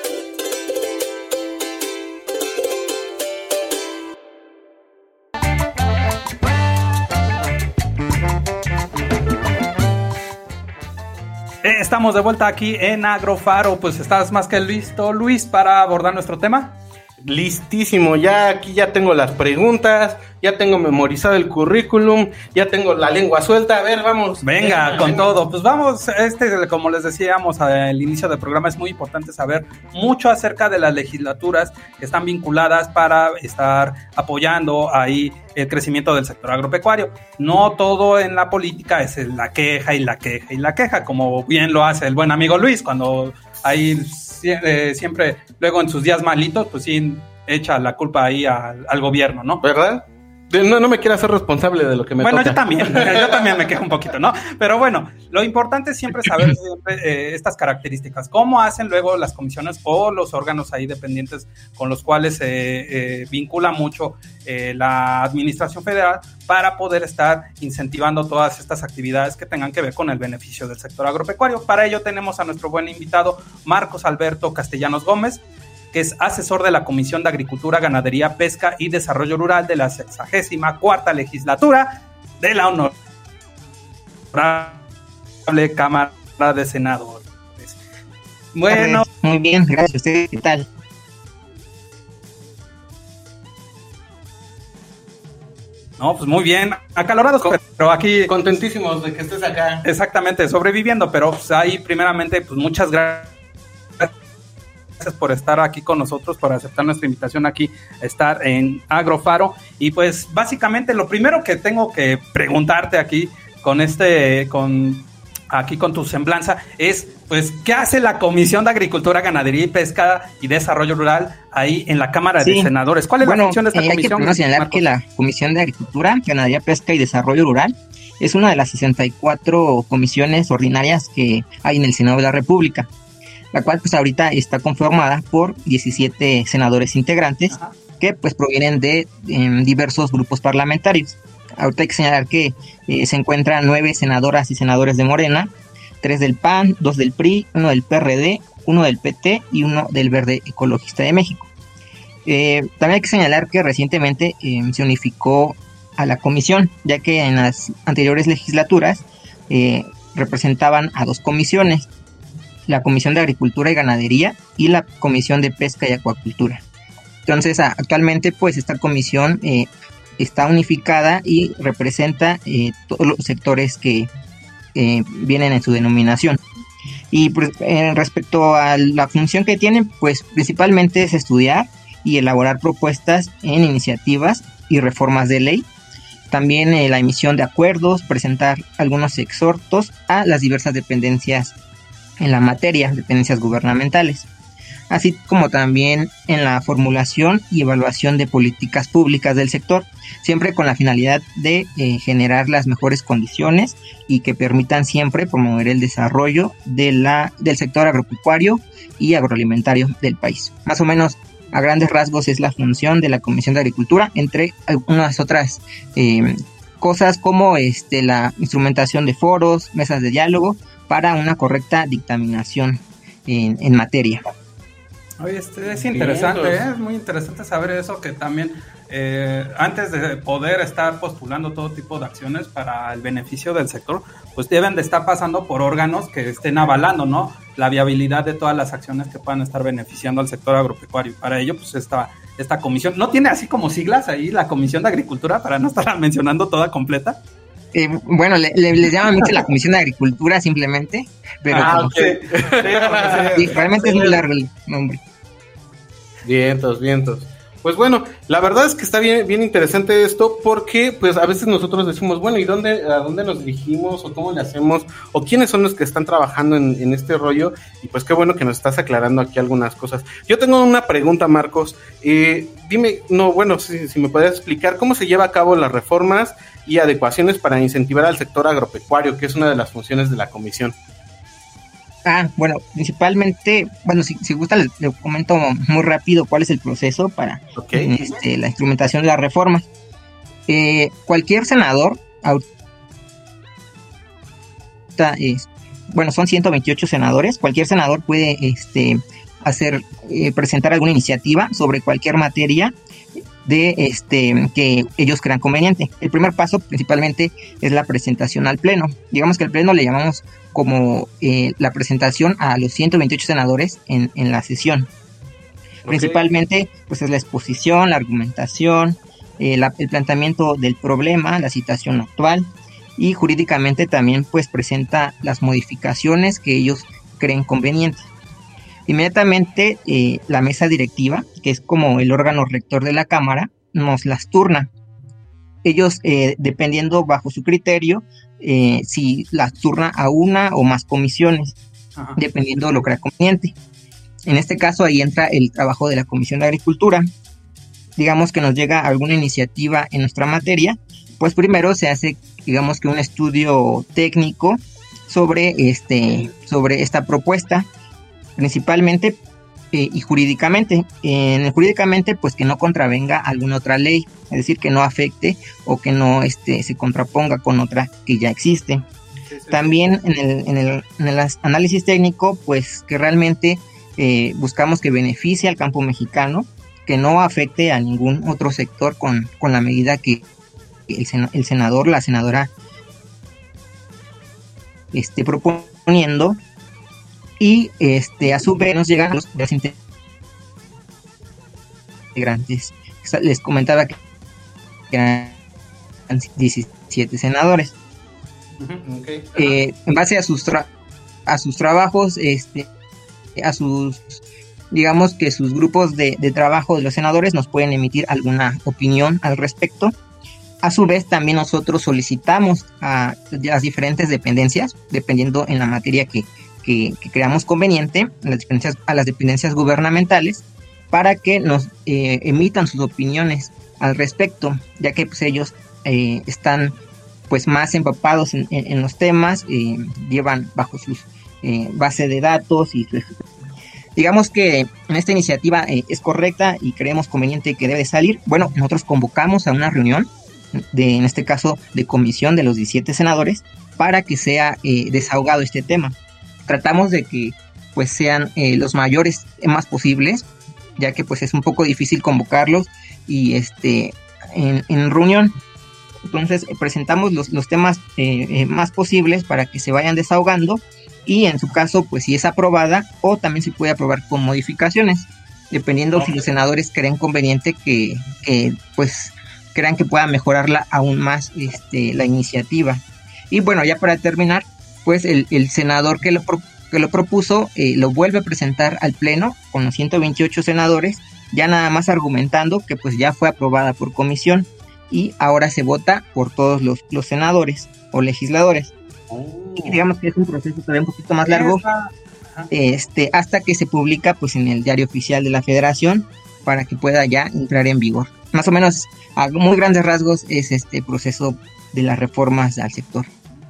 Estamos de vuelta aquí en Agrofaro. Pues estás más que listo, Luis, para abordar nuestro tema. Listísimo, ya aquí ya tengo las preguntas, ya tengo memorizado el currículum, ya tengo la lengua suelta. A ver, vamos. Venga, con todo. Pues vamos, este, como les decíamos al inicio del programa, es muy importante saber mucho acerca de las legislaturas que están vinculadas para estar apoyando ahí el crecimiento del sector agropecuario. No todo en la política es la queja y la queja y la queja, como bien lo hace el buen amigo Luis, cuando ahí eh, siempre, luego en sus días malitos, pues sí echa la culpa ahí al gobierno, ¿no? ¿Verdad? No, no me quiero hacer responsable de lo que me bueno, toca. yo también, <laughs> yo también me quejo un poquito, ¿no? Pero bueno, lo importante es siempre saber siempre, eh, estas características, cómo hacen luego las comisiones o los órganos ahí dependientes con los cuales se eh, vincula mucho eh, la administración federal para poder estar incentivando todas estas actividades que tengan que ver con el beneficio del sector agropecuario. Para ello tenemos a nuestro buen invitado Marcos Alberto Castellanos Gómez, que es asesor de la Comisión de Agricultura, Ganadería, Pesca y Desarrollo Rural de la 64 legislatura de la Honorable Cámara de Senadores. Bueno. Muy bien, gracias. Qué tal? No, pues muy bien, acalorados, pero aquí... Contentísimos de que estés acá. Exactamente, sobreviviendo, pero pues ahí primeramente, pues muchas gracias por estar aquí con nosotros, por aceptar nuestra invitación aquí, estar en Agrofaro. Y pues básicamente lo primero que tengo que preguntarte aquí con este, con aquí con tu semblanza, es pues, ¿qué hace la Comisión de Agricultura, Ganadería y Pesca y Desarrollo Rural ahí en la Cámara de Senadores? ¿Cuál es la función de esta eh, comisión? Hay que señalar que la Comisión de Agricultura, Ganadería, Pesca y Desarrollo Rural es una de las 64 comisiones ordinarias que hay en el Senado de la República, la cual pues ahorita está conformada por 17 senadores integrantes que pues provienen de em, diversos grupos parlamentarios. Ahorita hay que señalar que eh, se encuentran nueve senadoras y senadores de Morena, tres del PAN, dos del PRI, uno del PRD, uno del PT y uno del Verde Ecologista de México. Eh, también hay que señalar que recientemente em, se unificó a la comisión, ya que en las anteriores legislaturas eh, representaban a dos comisiones, la Comisión de Agricultura y Ganadería y la Comisión de Pesca y Acuacultura. Entonces, actualmente, pues esta comisión está unificada y representa eh, todos los sectores que eh, vienen en su denominación. Y pues, respecto a la función que tienen, pues principalmente es estudiar y elaborar propuestas en iniciativas y reformas de ley. También eh, la emisión de acuerdos, presentar algunos exhortos a las diversas dependencias en la materia, dependencias gubernamentales así como también en la formulación y evaluación de políticas públicas del sector, siempre con la finalidad de eh, generar las mejores condiciones y que permitan siempre promover el desarrollo de la, del sector agropecuario y agroalimentario del país. Más o menos a grandes rasgos es la función de la Comisión de Agricultura, entre algunas otras eh, cosas como este, la instrumentación de foros, mesas de diálogo para una correcta dictaminación en materia. Oye, este es interesante, ¿eh? es muy interesante saber eso, que también eh, antes de poder estar postulando todo tipo de acciones para el beneficio del sector, pues deben de estar pasando por órganos que estén avalando, ¿no? La viabilidad de todas las acciones que puedan estar beneficiando al sector agropecuario. Para ello, pues esta, esta comisión, ¿no tiene así como siglas ahí la Comisión de Agricultura para no estar <laughs> mencionando toda completa? Eh, bueno, le, le, llaman mucho la Comisión de Agricultura simplemente, pero ah, realmente es muy largo el nombre. Vientos, vientos. Pues bueno, la verdad es que está bien, bien interesante esto porque pues a veces nosotros decimos, bueno, ¿y dónde, a dónde nos dirigimos o cómo le hacemos o quiénes son los que están trabajando en, este rollo? Y pues qué bueno que nos estás aclarando aquí algunas cosas. Yo tengo una pregunta, Marcos. Eh, dime, no, bueno, si, me puedes explicar cómo se lleva a cabo las reformas y adecuaciones para incentivar al sector agropecuario, que es una de las funciones de la comisión. Ah, bueno, principalmente, bueno, si, si gusta, les, comento muy rápido cuál es el proceso para este, la instrumentación de la reforma. Eh, cualquier senador, bueno, son 128 senadores, cualquier senador puede este, hacer, eh, presentar alguna iniciativa sobre cualquier materia de este que ellos crean conveniente. El primer paso principalmente es la presentación al pleno. Digamos que el pleno le llamamos como eh, la presentación a los 128 senadores en, la sesión. Principalmente pues es la exposición, la argumentación, eh, el planteamiento del problema, la situación actual y jurídicamente también pues presenta las modificaciones que ellos creen convenientes. Inmediatamente eh, la mesa directiva, que es como el órgano rector de la Cámara, nos las turna. Ellos, eh, dependiendo bajo su criterio, eh, si las turna a una o más comisiones, dependiendo de lo que era conveniente. En este caso, ahí entra el trabajo de la Comisión de Agricultura. Digamos que nos llega alguna iniciativa en nuestra materia, pues primero se hace, digamos que un estudio técnico sobre, este, sobre esta propuesta principalmente eh, y jurídicamente. En jurídicamente, pues que no contravenga alguna otra ley, es decir, que no afecte o que no este, se contraponga con otra que ya existe. También en el, en, el, en el, análisis técnico, pues que realmente eh, buscamos que beneficie al campo mexicano, que no afecte a ningún otro sector con, con la medida que el, el senador, la senadora esté proponiendo y este a su vez nos llegan los integrantes. Les comentaba que 17 senadores. Eh, en base a sus, a sus trabajos, este, a sus, digamos que sus grupos de, trabajo de los senadores nos pueden emitir alguna opinión al respecto. A su vez, también nosotros solicitamos a las diferentes dependencias, dependiendo en la materia que, creamos conveniente, a las, dependencias, a las dependencias gubernamentales, para que nos eh, emitan sus opiniones al respecto, ya que pues, ellos eh, están pues más empapados en, los temas, eh, llevan bajo sus eh, base de datos y digamos que esta iniciativa eh, es correcta y creemos conveniente que debe salir. Bueno, nosotros convocamos a una reunión de, en este caso, de comisión de los 17 senadores para que sea eh, desahogado este tema. Tratamos de que pues sean los mayores más posibles, ya que pues es un poco difícil convocarlos y este en, en reunión entonces eh, presentamos los, temas eh, eh, más posibles para que se vayan desahogando y en su caso, pues si es aprobada o también se puede aprobar con modificaciones, dependiendo si los senadores creen conveniente que, pues crean que pueda mejorarla aún más este, la iniciativa. Y bueno, ya para terminar, pues el, senador que lo, que lo propuso lo vuelve a presentar al Pleno con los 128 senadores, ya nada más argumentando que pues ya fue aprobada por comisión y ahora se vota por todos los, los senadores o legisladores. Oh. digamos que es un proceso todavía un poquito más largo, este, hasta que se publica pues en el diario oficial de la federación para que pueda ya entrar en vigor. Más o menos a muy grandes rasgos es este proceso de las reformas al sector.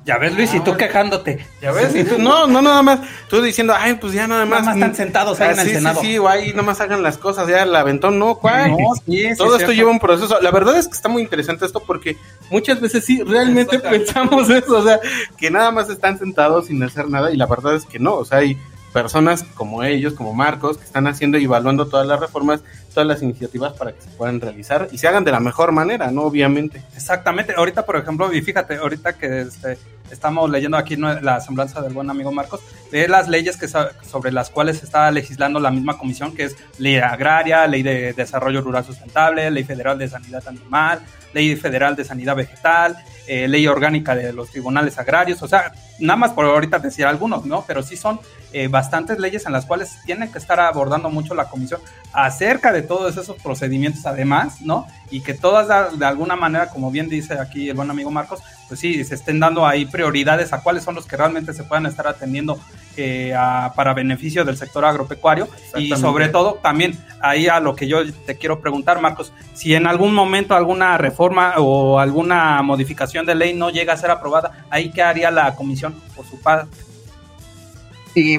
Ya ves, Luis, y tú ah. quejándote. Ya ves, y tú, no, no, nada más. Tú diciendo, ay, pues ya nada más. Nada más están sentados ahí en el Senado. Sí, sí, ahí nada más hagan las cosas, ya el aventón, no, ¿cuál? No, sí, Todo esto lleva un proceso. La verdad es que está muy interesante esto porque muchas veces sí, realmente pensamos eso, o sea, que nada más están sentados sin hacer nada y la verdad es que no, o sea, hay personas como ellos, como Marcos, que están haciendo y evaluando todas las reformas, todas las iniciativas para que se puedan realizar y se hagan de la mejor manera, ¿no? Obviamente. Exactamente. Ahorita, por ejemplo, y fíjate, ahorita que este, estamos leyendo aquí la semblanza del buen amigo Marcos, de las leyes que sobre las cuales está legislando la misma comisión, que es ley agraria, ley de desarrollo rural sustentable, ley federal de sanidad animal, ley federal de sanidad vegetal, eh, ley orgánica de los tribunales agrarios, o sea, nada más por ahorita decir algunos, ¿no? Pero sí son eh, bastantes leyes en las cuales tienen que estar abordando mucho la comisión acerca de todos esos procedimientos además, ¿no? Y que todas de, alguna manera, como bien dice aquí el buen amigo Marcos, pues sí, se estén dando ahí prioridades a cuáles son los que realmente se puedan estar atendiendo eh, para beneficio del sector agropecuario y sobre todo también ahí a lo que yo te quiero preguntar, Marcos, si en algún momento alguna reforma o alguna modificación de ley no llega a ser aprobada, ¿ahí qué haría la comisión su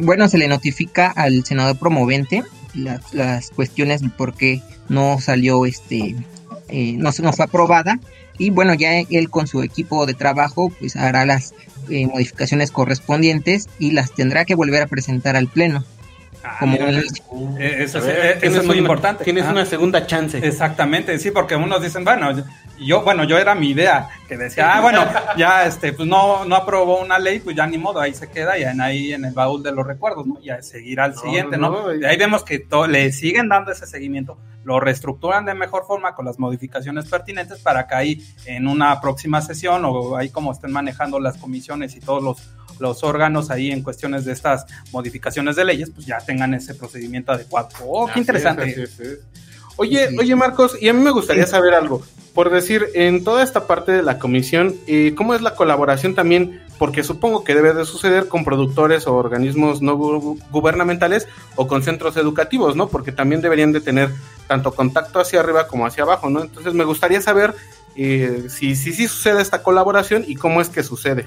bueno, se le notifica al senador promovente las, cuestiones por qué no salió, este, eh, no, no fue aprobada. Y bueno, ya él con su equipo de trabajo pues hará las eh, modificaciones correspondientes y las tendrá que volver a presentar al Pleno. Ah, como eh, eso, es, muy importante. Tienes una segunda chance. Exactamente, sí, porque unos dicen, bueno, yo, bueno, yo era mi idea, que decía, ah, bueno, ya este, pues no, no aprobó una ley, pues ya ni modo, ahí se queda, y ahí en el baúl de los recuerdos, ¿no? Y a seguir al siguiente, ¿no? ahí vemos que le siguen dando ese seguimiento, lo reestructuran de mejor forma con las modificaciones pertinentes para que ahí en una próxima sesión o ahí como estén manejando las comisiones y todos los, los órganos ahí en cuestiones de estas modificaciones de leyes, pues ya tengan ese procedimiento adecuado. Oh, qué interesante. Oye, oye Marcos, y a mí me gustaría saber algo. Por decir, en toda esta parte de la comisión, eh, ¿cómo es la colaboración también? Porque supongo que debe de suceder con productores o organismos no gubernamentales o con centros educativos, ¿no? Porque también deberían de tener tanto contacto hacia arriba como hacia abajo, ¿no? Entonces me gustaría saber eh, si sí si, sucede esta colaboración y cómo es que sucede.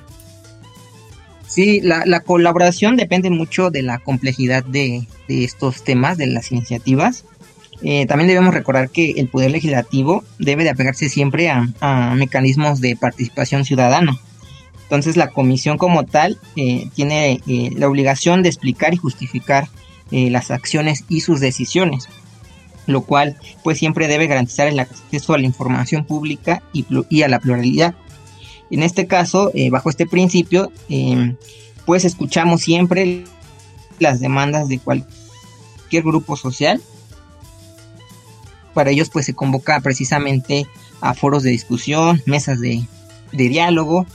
Sí, la, la colaboración depende mucho de la complejidad de, estos temas, de las iniciativas. Eh, también debemos recordar que el Poder Legislativo debe de apegarse siempre a, mecanismos de participación ciudadana. Entonces la comisión como tal eh, tiene eh, la obligación de explicar y justificar las acciones y sus decisiones, lo cual pues siempre debe garantizar el acceso a la información pública y, y a la pluralidad. En este caso, bajo este principio, pues escuchamos siempre las demandas de cualquier grupo social para ellos pues se convoca precisamente a foros de discusión, mesas de, de diálogo,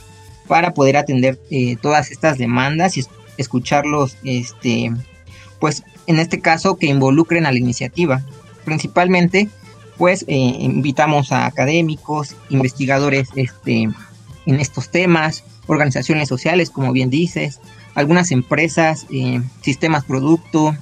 para poder atender eh, todas estas demandas y escucharlos, este, pues en este caso que involucren a la iniciativa. Principalmente, pues eh, invitamos a académicos, investigadores este, en estos temas, organizaciones sociales, como bien dices, algunas empresas, eh, sistemas producto,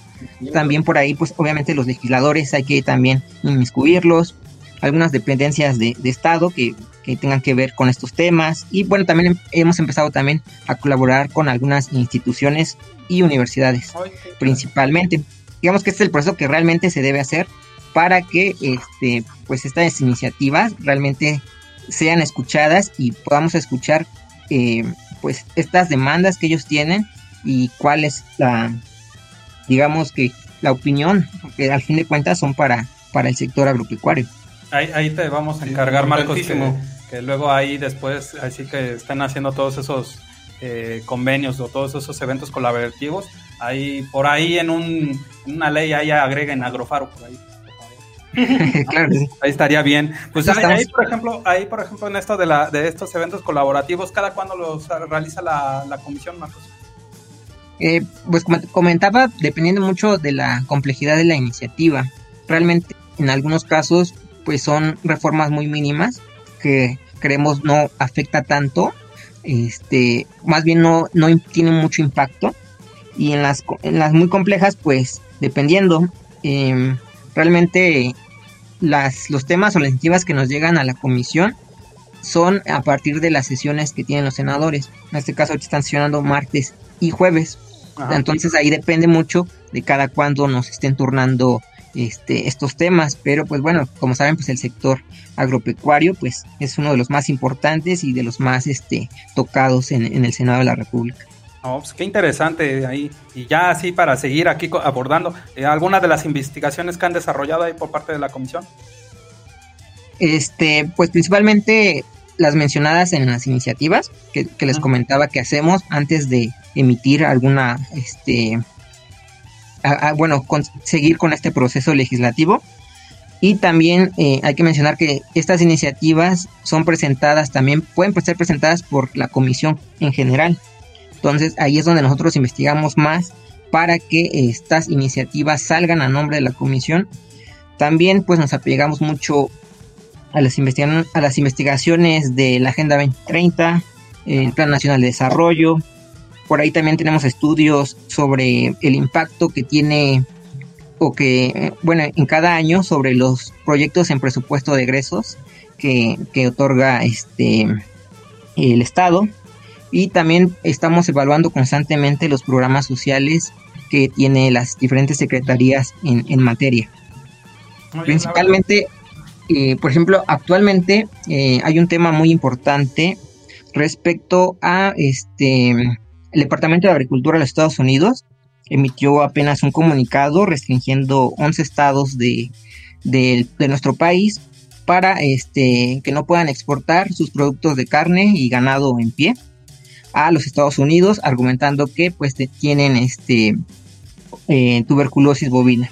también por ahí, pues obviamente los legisladores hay que también inmiscuirlos, algunas dependencias de, Estado que, tengan que ver con estos temas y bueno, también hemos empezado también a colaborar con algunas instituciones y universidades principalmente. Digamos que este es el proceso que realmente se debe hacer para que este, pues estas iniciativas realmente sean escuchadas y podamos escuchar eh, pues estas demandas que ellos tienen y cuál es la digamos que la opinión que al fin de cuentas son para para el sector agropecuario. Ahí, te vamos a encargar Marcos que, luego ahí después así que están haciendo todos esos eh, convenios o todos esos eventos colaborativos ahí por ahí en, un, una ley ahí agreguen agrofaro por ahí <laughs> claro Ahí estaría bien. Pues ahí, por ejemplo, ahí por ejemplo en esto de la de estos eventos colaborativos, ¿cada cuándo los realiza la, comisión, Marcos? Eh, pues como comentaba, dependiendo mucho de la complejidad de la iniciativa. Realmente, en algunos casos, pues son reformas muy mínimas que creemos no afecta tanto, este, más bien no, no tienen mucho impacto. Y en las, en las muy complejas, pues dependiendo, eh, realmente las, los temas o las iniciativas que nos llegan a la comisión son a partir de las sesiones que tienen los senadores. En este caso están sesionando martes y jueves. Entonces ahí depende mucho de cada cuándo nos estén turnando este, estos temas. Pero pues bueno, como saben, pues el sector agropecuario pues es uno de los más importantes y de los más este, tocados en el Senado de la República. Oh, pues qué interesante ahí. Y ya así para seguir aquí abordando, eh, ¿algunas de las investigaciones que han desarrollado ahí por parte de la comisión? Este, pues principalmente las mencionadas en las iniciativas que, les comentaba que hacemos antes de emitir alguna, este, bueno, seguir con este proceso legislativo. Y también eh, hay que mencionar que estas iniciativas son presentadas también, pueden ser presentadas por la comisión en general. Entonces ahí es donde nosotros investigamos más para que estas iniciativas salgan a nombre de la comisión. También pues nos apegamos mucho a las, a las investigaciones de la Agenda 2030, el Plan Nacional de Desarrollo. Por ahí también tenemos estudios sobre el impacto que tiene o que, bueno, en cada año sobre los proyectos en presupuesto de egresos que, que otorga este el Estado y también estamos evaluando constantemente los programas sociales que tiene las diferentes secretarías en, materia. Principalmente, eh, por ejemplo, actualmente eh, hay un tema muy importante respecto a este el Departamento de Agricultura de los Estados Unidos emitió apenas un comunicado restringiendo 11 estados de, de, de, nuestro país para este que no puedan exportar sus productos de carne y ganado en pie a los Estados Unidos argumentando que pues tienen este eh, tuberculosis bovina.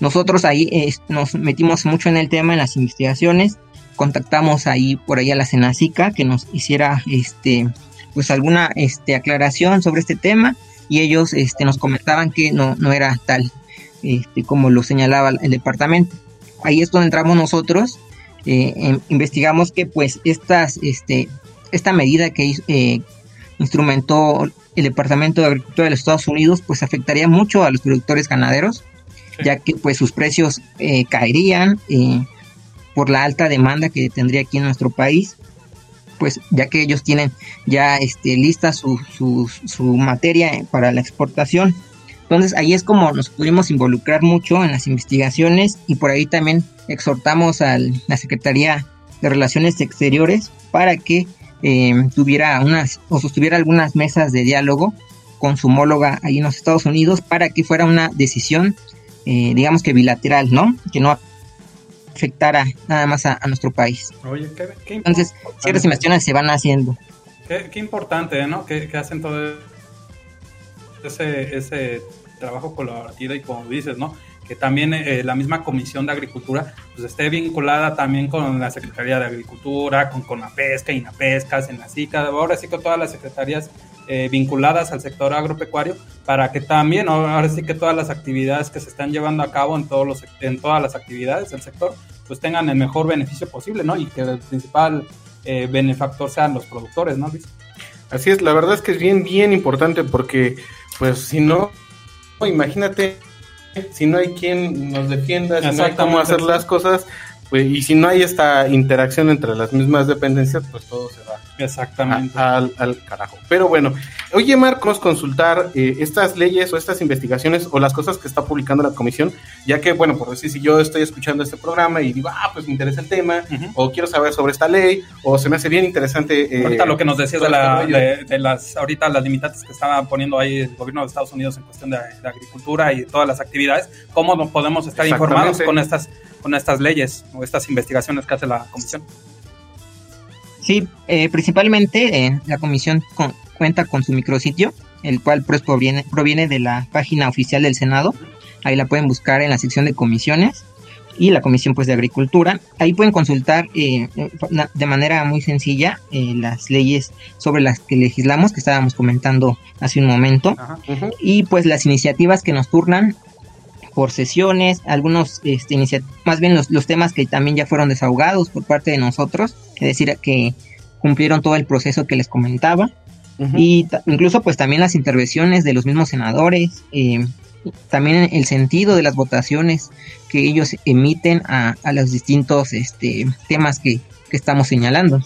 Nosotros ahí nos metimos mucho en el tema en las investigaciones, contactamos ahí por ahí a la Senacica que nos hiciera este pues alguna este aclaración sobre este tema y ellos este nos comentaban que no, no era tal este, como lo señalaba el departamento. Ahí es donde entramos nosotros, eh, investigamos que pues estas este esta medida que eh, instrumentó el Departamento de Agricultura de los Estados Unidos, pues afectaría mucho a los productores ganaderos, ya que pues sus precios eh, caerían eh, por la alta demanda que tendría aquí en nuestro país, pues ya que ellos tienen ya este, lista su, su, materia para la exportación. Entonces ahí es como nos pudimos involucrar mucho en las investigaciones y por ahí también exhortamos a la Secretaría de Relaciones Exteriores para que eh, tuviera unas o sostuviera algunas mesas de diálogo con su homóloga ahí en los Estados Unidos para que fuera una decisión, eh, digamos que bilateral, ¿no? Que no afectara nada más a, nuestro país. Oye, qué, Entonces, ciertas investigaciones se van haciendo. Qué, importante, ¿no? Que, hacen todo ese, ese trabajo colaborativo y como dices, ¿no? Que también eh, la misma Comisión de Agricultura pues esté vinculada también con la Secretaría de Agricultura, con, con la pesca, INAPESCA, SICA, ahora sí con todas las secretarías eh, vinculadas al sector agropecuario para que también, ahora sí que todas las actividades que se están llevando a cabo en, todos los, en todas las actividades del sector, pues tengan el mejor beneficio posible, ¿no? Y que el principal eh, benefactor sean los productores, ¿no, Luis? Así es, la verdad es que es bien, bien importante porque, pues, si no, imagínate, si no hay quien nos defienda, si no hay cómo hacer las cosas, pues, y si no hay esta interacción entre las mismas dependencias, pues todo se va Exactamente. al, al, carajo. Pero bueno, oye Marcos, consultar eh, estas leyes o estas investigaciones o las cosas que está publicando la comisión, ya que, bueno, por decir, si yo estoy escuchando este programa y digo, ah, pues me interesa el tema, uh -huh. o quiero saber sobre esta ley, o se me hace bien interesante. Eh, ahorita lo que nos decías de, la, de, de, las, ahorita las limitantes que estaba poniendo ahí el gobierno de Estados Unidos en cuestión de, de agricultura y todas las actividades, ¿cómo podemos estar informados con estas, con estas leyes o estas investigaciones que hace la comisión? Sí, eh, principalmente eh, la comisión con, cuenta con su micrositio, el cual pues proviene, proviene de la página oficial del Senado. Ahí la pueden buscar en la sección de comisiones y la comisión pues de agricultura. Ahí pueden consultar eh, de manera muy sencilla eh, las leyes sobre las que legislamos que estábamos comentando hace un momento Ajá, uh -huh. y pues las iniciativas que nos turnan por sesiones, algunos este, más bien los, los, temas que también ya fueron desahogados por parte de nosotros, es decir, que cumplieron todo el proceso que les comentaba, uh -huh. y incluso pues también las intervenciones de los mismos senadores, eh, también el sentido de las votaciones que ellos emiten a, a los distintos este, temas que, que, estamos señalando.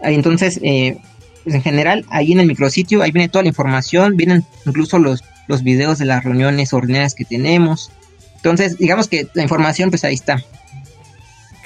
Entonces, eh, pues en general, ahí en el micrositio, ahí viene toda la información, vienen incluso los los videos de las reuniones ordinarias que tenemos. Entonces, digamos que la información, pues ahí está.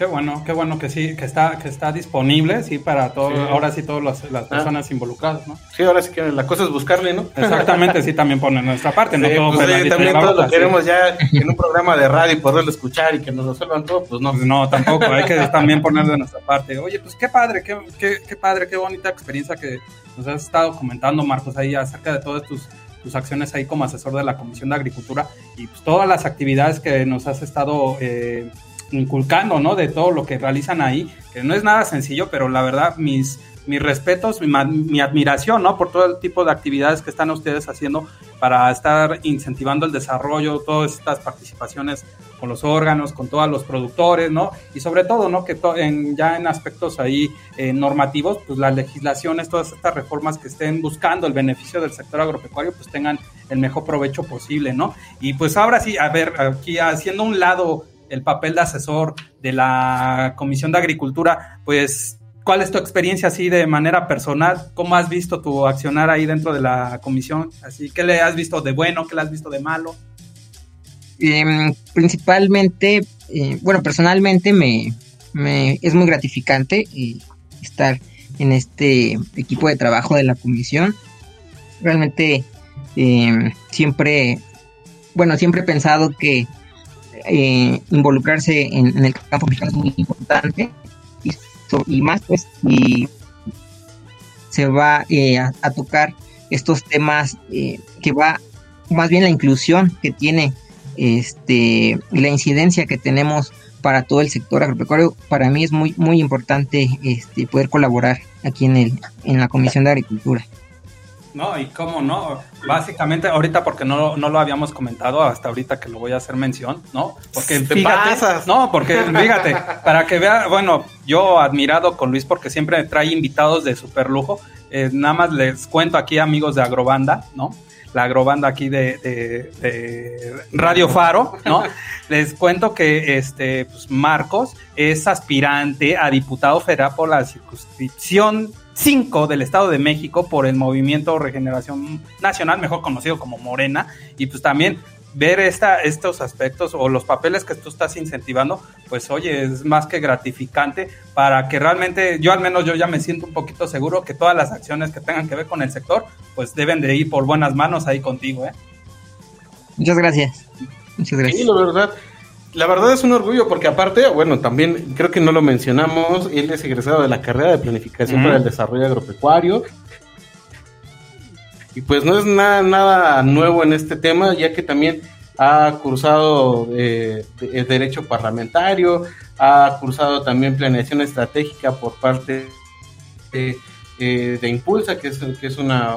Qué bueno, qué bueno que sí, que está, que está disponible, sí, para todo, sí. ahora sí todas las, las personas ah. involucradas, ¿no? Sí, ahora sí que la cosa es buscarle, ¿no? Exactamente, sí, también ponen nuestra parte, sí, no todo pues, sí, también todos lo queremos ya en un programa de radio y poderlo escuchar y que nos resuelvan todo, pues no. Pues no, tampoco, hay que también poner de nuestra parte. Oye, pues qué padre, qué, qué, qué padre, qué bonita experiencia que nos has estado comentando, Marcos, ahí acerca de todos tus tus acciones ahí como asesor de la Comisión de Agricultura y pues todas las actividades que nos has estado eh, inculcando, ¿no? De todo lo que realizan ahí, que no es nada sencillo, pero la verdad mis, mis respetos, mi, mi, admiración, ¿no? Por todo el tipo de actividades que están ustedes haciendo para estar incentivando el desarrollo, todas estas participaciones con los órganos, con todos los productores, ¿no? Y sobre todo, ¿no? Que en, ya en aspectos ahí eh, normativos, pues las legislaciones, todas estas reformas que estén buscando el beneficio del sector agropecuario, pues tengan el mejor provecho posible, ¿no? Y pues ahora sí, a ver, aquí haciendo un lado el papel de asesor de la Comisión de Agricultura, pues ¿Cuál es tu experiencia así de manera personal? ¿Cómo has visto tu accionar ahí dentro de la comisión? Así, ¿qué le has visto de bueno? ¿Qué le has visto de malo? Eh, principalmente, eh, bueno, personalmente me, es muy gratificante eh, estar en este equipo de trabajo de la comisión. Realmente eh, siempre, bueno, siempre he pensado que eh, involucrarse en, en, el campo mexicano es muy importante y, más pues y se va eh, a, tocar estos temas que va más bien la inclusión que tiene este la incidencia que tenemos para todo el sector agropecuario para mí es muy muy importante este poder colaborar aquí en el en la comisión de agricultura no y cómo no básicamente ahorita porque no, no lo habíamos comentado hasta ahorita que lo voy a hacer mención no porque ¿Te fíjate pasas? no porque fíjate para que vea bueno yo admirado con Luis porque siempre trae invitados de super lujo eh, nada más les cuento aquí amigos de Agrobanda no la agrobanda aquí de, de, de, Radio Faro, ¿no? <laughs> Les cuento que este pues Marcos es aspirante a diputado federal por la circunscripción 5 del Estado de México por el Movimiento Regeneración Nacional, mejor conocido como Morena, y pues también ver esta, estos aspectos o los papeles que tú estás incentivando, pues oye, es más que gratificante para que realmente, yo al menos yo ya me siento un poquito seguro que todas las acciones que tengan que ver con el sector, pues deben de ir por buenas manos ahí contigo, ¿eh? Muchas gracias. Muchas gracias. Sí, la verdad. La verdad es un orgullo porque aparte, bueno, también creo que no lo mencionamos, él es egresado de la carrera de planificación mm. para el desarrollo agropecuario y pues no es nada, nada nuevo en este tema, ya que también ha cursado eh, derecho parlamentario, ha cursado también planeación estratégica por parte de, eh, Impulsa, que es, que es una,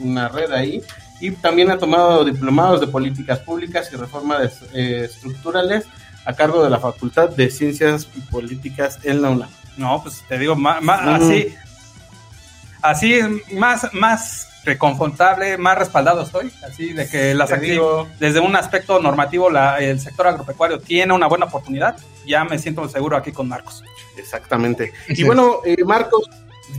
una red ahí, y también ha tomado diplomados de políticas públicas y reformas eh, estructurales a cargo de la Facultad de Ciencias y Políticas en la UNAM. No, pues te digo, más, así, así más, más reconfortable, más respaldado estoy, así de que las desde un aspecto normativo la, el sector agropecuario tiene una buena oportunidad, ya me siento seguro aquí con Marcos. Exactamente. Y bueno, eh, Marcos,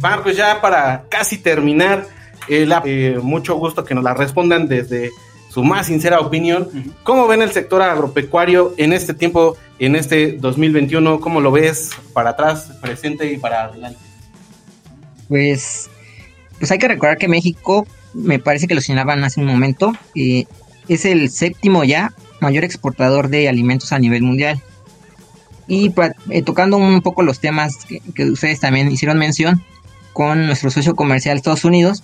Marcos, ya para casi terminar, eh, eh, mucho gusto que nos la respondan desde su más sincera opinión. ¿Cómo ven el sector agropecuario en este tiempo, en este 2021? ¿Cómo lo ves para atrás, presente y para adelante? Pues, pues hay que recordar que México, me parece que lo señalaban hace un momento, eh, es el séptimo ya mayor exportador de alimentos a nivel mundial. Y eh, tocando un poco los temas que, que, ustedes también hicieron mención con nuestro socio comercial Estados Unidos,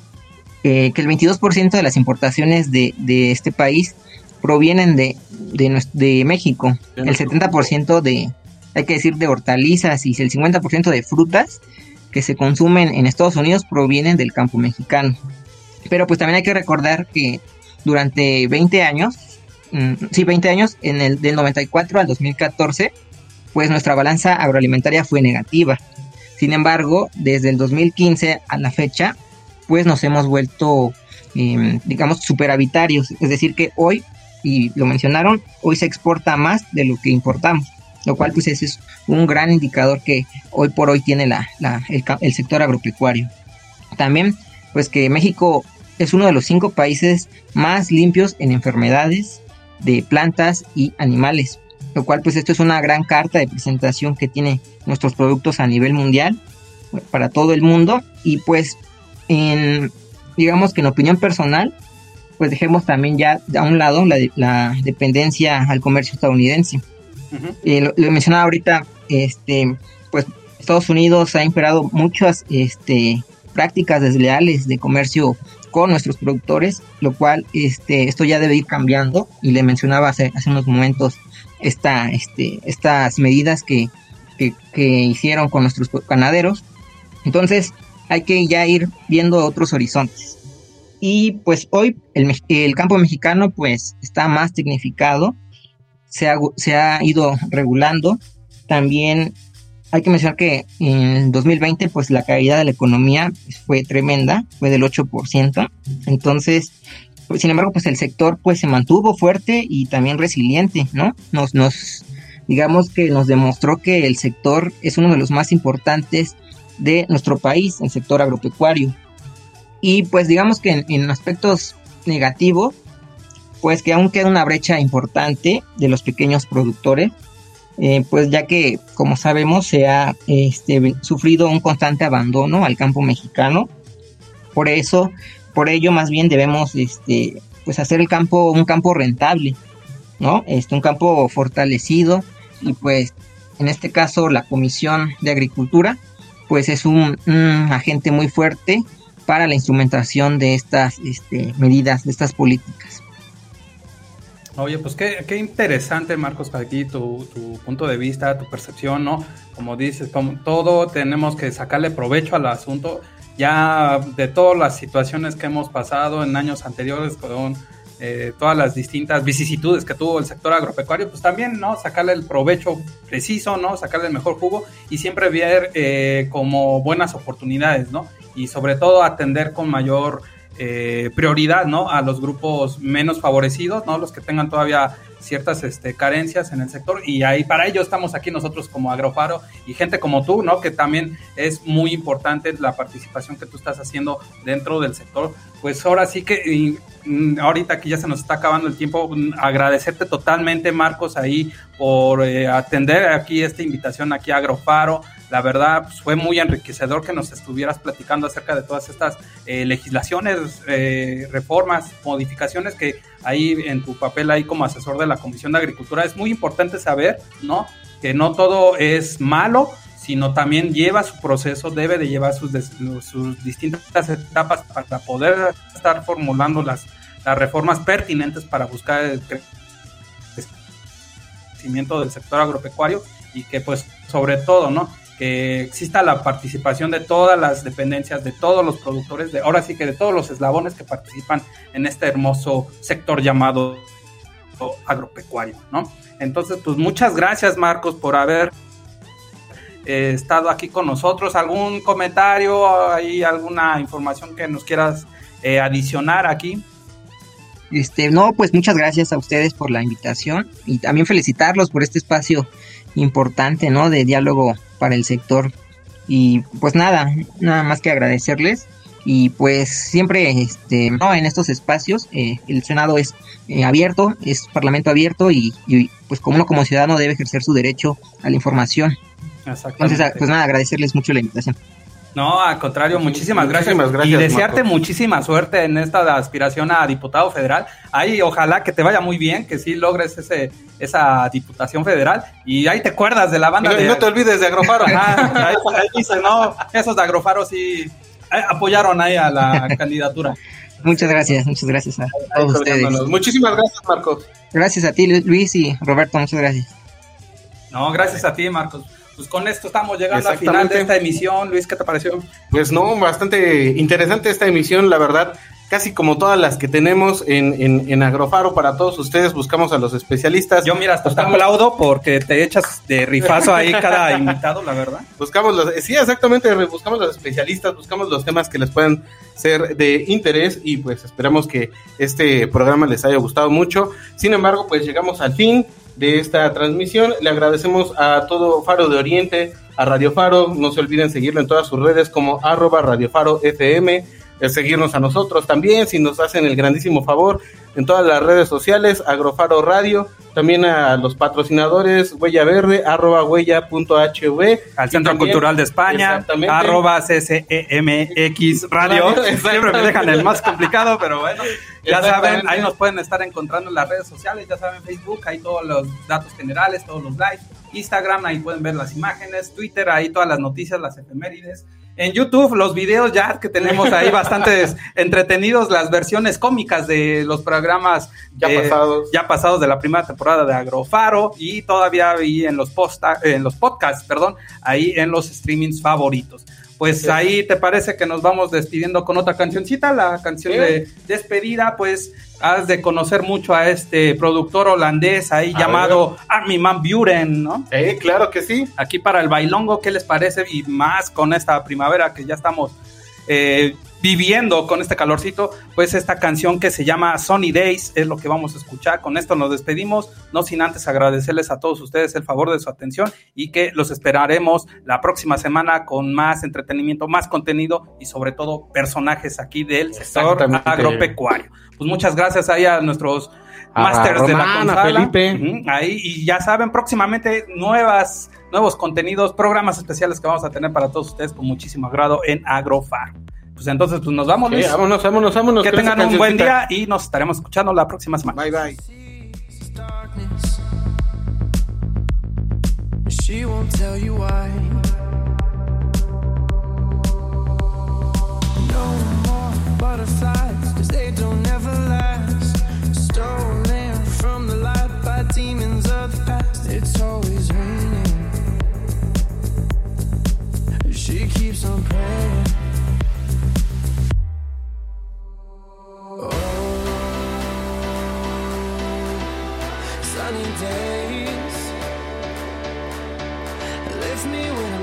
eh, que el 22% de las importaciones de, este país provienen de, de, México, el 70% de, hay que decir, de hortalizas y el 50% de frutas que se consumen en Estados Unidos provienen del campo mexicano. Pero pues también hay que recordar que durante 20 años, mm, sí, 20 años, en el del 94 al 2014, pues nuestra balanza agroalimentaria fue negativa. Sin embargo, desde el 2015 a la fecha, pues nos hemos vuelto, em, digamos, superavitarios. Es decir, que hoy, y lo mencionaron, hoy se exporta más de lo que importamos, lo cual pues ese es un gran indicador que hoy por hoy tiene la, el, sector agropecuario. También, pues que México es uno de los cinco países más limpios en enfermedades de plantas y animales, lo cual pues esto es una gran carta de presentación que tiene nuestros productos a nivel mundial para todo el mundo y pues en, digamos que en opinión personal, pues dejemos también ya a un lado la, la dependencia al comercio estadounidense. Eh, lo, mencionaba ahorita, este, pues Estados Unidos ha imperado muchas este, prácticas desleales de comercio con nuestros productores, lo cual este, esto ya debe ir cambiando y le mencionaba hace, hace unos momentos esta, este, estas medidas que, que, que hicieron con nuestros ganaderos. Entonces, hay que ya ir viendo otros horizontes. Y pues hoy el, campo mexicano pues está más tecnificado, se ha, se ha ido regulando. También hay que mencionar que en 2020 pues la caída de la economía fue tremenda, fue del 8%. Entonces, pues, sin embargo, pues el sector pues se mantuvo fuerte y también resiliente, ¿no? Nos, digamos que nos demostró que el sector es uno de los más importantes de nuestro país, el sector agropecuario. Y pues digamos que en, aspectos negativos, pues que aún queda una brecha importante de los pequeños productores, eh, pues ya que como sabemos se ha este, sufrido un constante abandono al campo mexicano. Por eso, por ello más bien debemos este, pues hacer el campo un campo rentable, ¿no? Este, un campo fortalecido y pues en este caso la Comisión de Agricultura pues es un, agente muy fuerte para la instrumentación de estas este, medidas, de estas políticas. Oye, pues qué, interesante, Marcos, aquí tu, tu, punto de vista, tu percepción, ¿no? Como dices, como todo tenemos que sacarle provecho al asunto. Ya de todas las situaciones que hemos pasado en años anteriores con eh, todas las distintas vicisitudes que tuvo el sector agropecuario, pues también, ¿no? Sacarle el provecho preciso, ¿no? Sacarle el mejor jugo y siempre ver eh, como buenas oportunidades, ¿no? Y sobre todo atender con mayor eh, prioridad, ¿no? A los grupos menos favorecidos, ¿no? Los que tengan todavía ciertas este, carencias en el sector y ahí para ello estamos aquí nosotros como Agrofaro y gente como tú, ¿no? Que también es muy importante la participación que tú estás haciendo dentro del sector. Pues ahora sí que mm, ahorita que ya se nos está acabando el tiempo, mm, agradecerte totalmente Marcos ahí por eh, atender aquí esta invitación aquí a Agrofaro la verdad, pues, fue muy enriquecedor que nos estuvieras platicando acerca de todas estas eh, legislaciones, eh, reformas, modificaciones que ahí en tu papel ahí como asesor de la Comisión de Agricultura es muy importante saber, ¿no? Que no todo es malo, sino también lleva su proceso, debe de llevar sus, sus distintas etapas para poder estar formulando las las reformas pertinentes para buscar el crecimiento del sector agropecuario y que pues sobre todo, ¿no? Que exista la participación de todas las dependencias, de todos los productores, de ahora sí que de todos los eslabones que participan en este hermoso sector llamado agropecuario, ¿no? Entonces, pues muchas gracias Marcos por haber eh, estado aquí con nosotros. ¿Algún comentario, hay alguna información que nos quieras eh, adicionar aquí? Este, no, pues muchas gracias a ustedes por la invitación y también felicitarlos por este espacio importante, ¿no? De diálogo para el sector. Y pues nada, nada más que agradecerles. Y pues siempre, este, ¿no? En estos espacios, eh, el Senado es eh, abierto, es parlamento abierto y, y, pues como uno como ciudadano debe ejercer su derecho a la información. Entonces, pues nada, agradecerles mucho la invitación. No, al contrario, muchísimas gracias. gracias y desearte muchísima suerte en esta aspiración a diputado federal. Ahí ojalá que te vaya muy bien, que sí logres ese, esa diputación federal. Y ahí te acuerdas de la banda no, de... No te olvides de Agrofaro. ahí, dice, no, esos de Agrofaro sí eh, apoyaron ahí a la <laughs> candidatura. Muchas gracias, muchas gracias a todos ustedes. Muchísimas gracias, Marcos. Gracias a ti, Luis y Roberto, muchas gracias. No, gracias a ti, Marcos pues con esto estamos llegando al final de esta emisión. Luis, ¿qué te pareció? Pues no, bastante interesante esta emisión, la verdad. Casi como todas las que tenemos en, en, en Agrofaro para todos ustedes, buscamos a los especialistas. Yo, mira, hasta te aplaudo porque te echas de rifazo ahí cada <laughs> invitado, la verdad. Buscamos los, sí, exactamente, buscamos los especialistas, buscamos los temas que les puedan ser de interés y pues esperamos que este programa les haya gustado mucho. Sin embargo, pues llegamos al fin de esta transmisión. Le agradecemos a todo Faro de Oriente, a Radio Faro. No se olviden seguirlo en todas sus redes como arroba Radio Faro FM. seguirnos a nosotros también, si nos hacen el grandísimo favor, en todas las redes sociales, Agrofaro Radio, también a los patrocinadores, Huella Verde, arroba huella.hv. Al Centro Cultural de España, arroba CCEMX Radio. <laughs> Siempre me dejan el más complicado, pero bueno, ya saben, ahí nos pueden estar encontrando en las redes sociales, ya saben, Facebook, ahí todos los datos generales, todos los likes, Instagram, ahí pueden ver las imágenes, Twitter, ahí todas las noticias, las efemérides. En YouTube, los videos ya que tenemos ahí <laughs> bastantes entretenidos, las versiones cómicas de los programas ya eh, pasados. Ya pasados de la primera temporada de Agrofaro y todavía ahí en los, posta, en los podcasts, perdón, ahí en los streamings favoritos. Pues ahí te parece que nos vamos despidiendo con otra cancioncita, la canción de despedida, pues has de conocer mucho a este productor holandés ahí llamado Armin Van Buren, ¿no? Eh, claro que sí. Aquí para el bailongo, ¿qué les parece? Y más con esta primavera que ya estamos eh, viviendo con este calorcito, pues esta canción que se llama Sunny Days es lo que vamos a escuchar. Con esto nos despedimos, no sin antes agradecerles a todos ustedes el favor de su atención y que los esperaremos la próxima semana con más entretenimiento, más contenido y sobre todo personajes aquí del sector agropecuario. Pues muchas gracias ahí a nuestros masters de la consola. Felipe. ahí y ya saben próximamente nuevas nuevos contenidos, programas especiales que vamos a tener para todos ustedes con muchísimo agrado en Agrofar. Pues entonces, pues nos vamos, Luis. vámonos, vámonos, vámonos. Que tengan un buen día y nos estaremos escuchando la próxima semana. Bye, bye. She won't tell you why. No more butterflies, cause they don't ever last. It's always raining. She keeps on praying. Oh. sunny days lift me when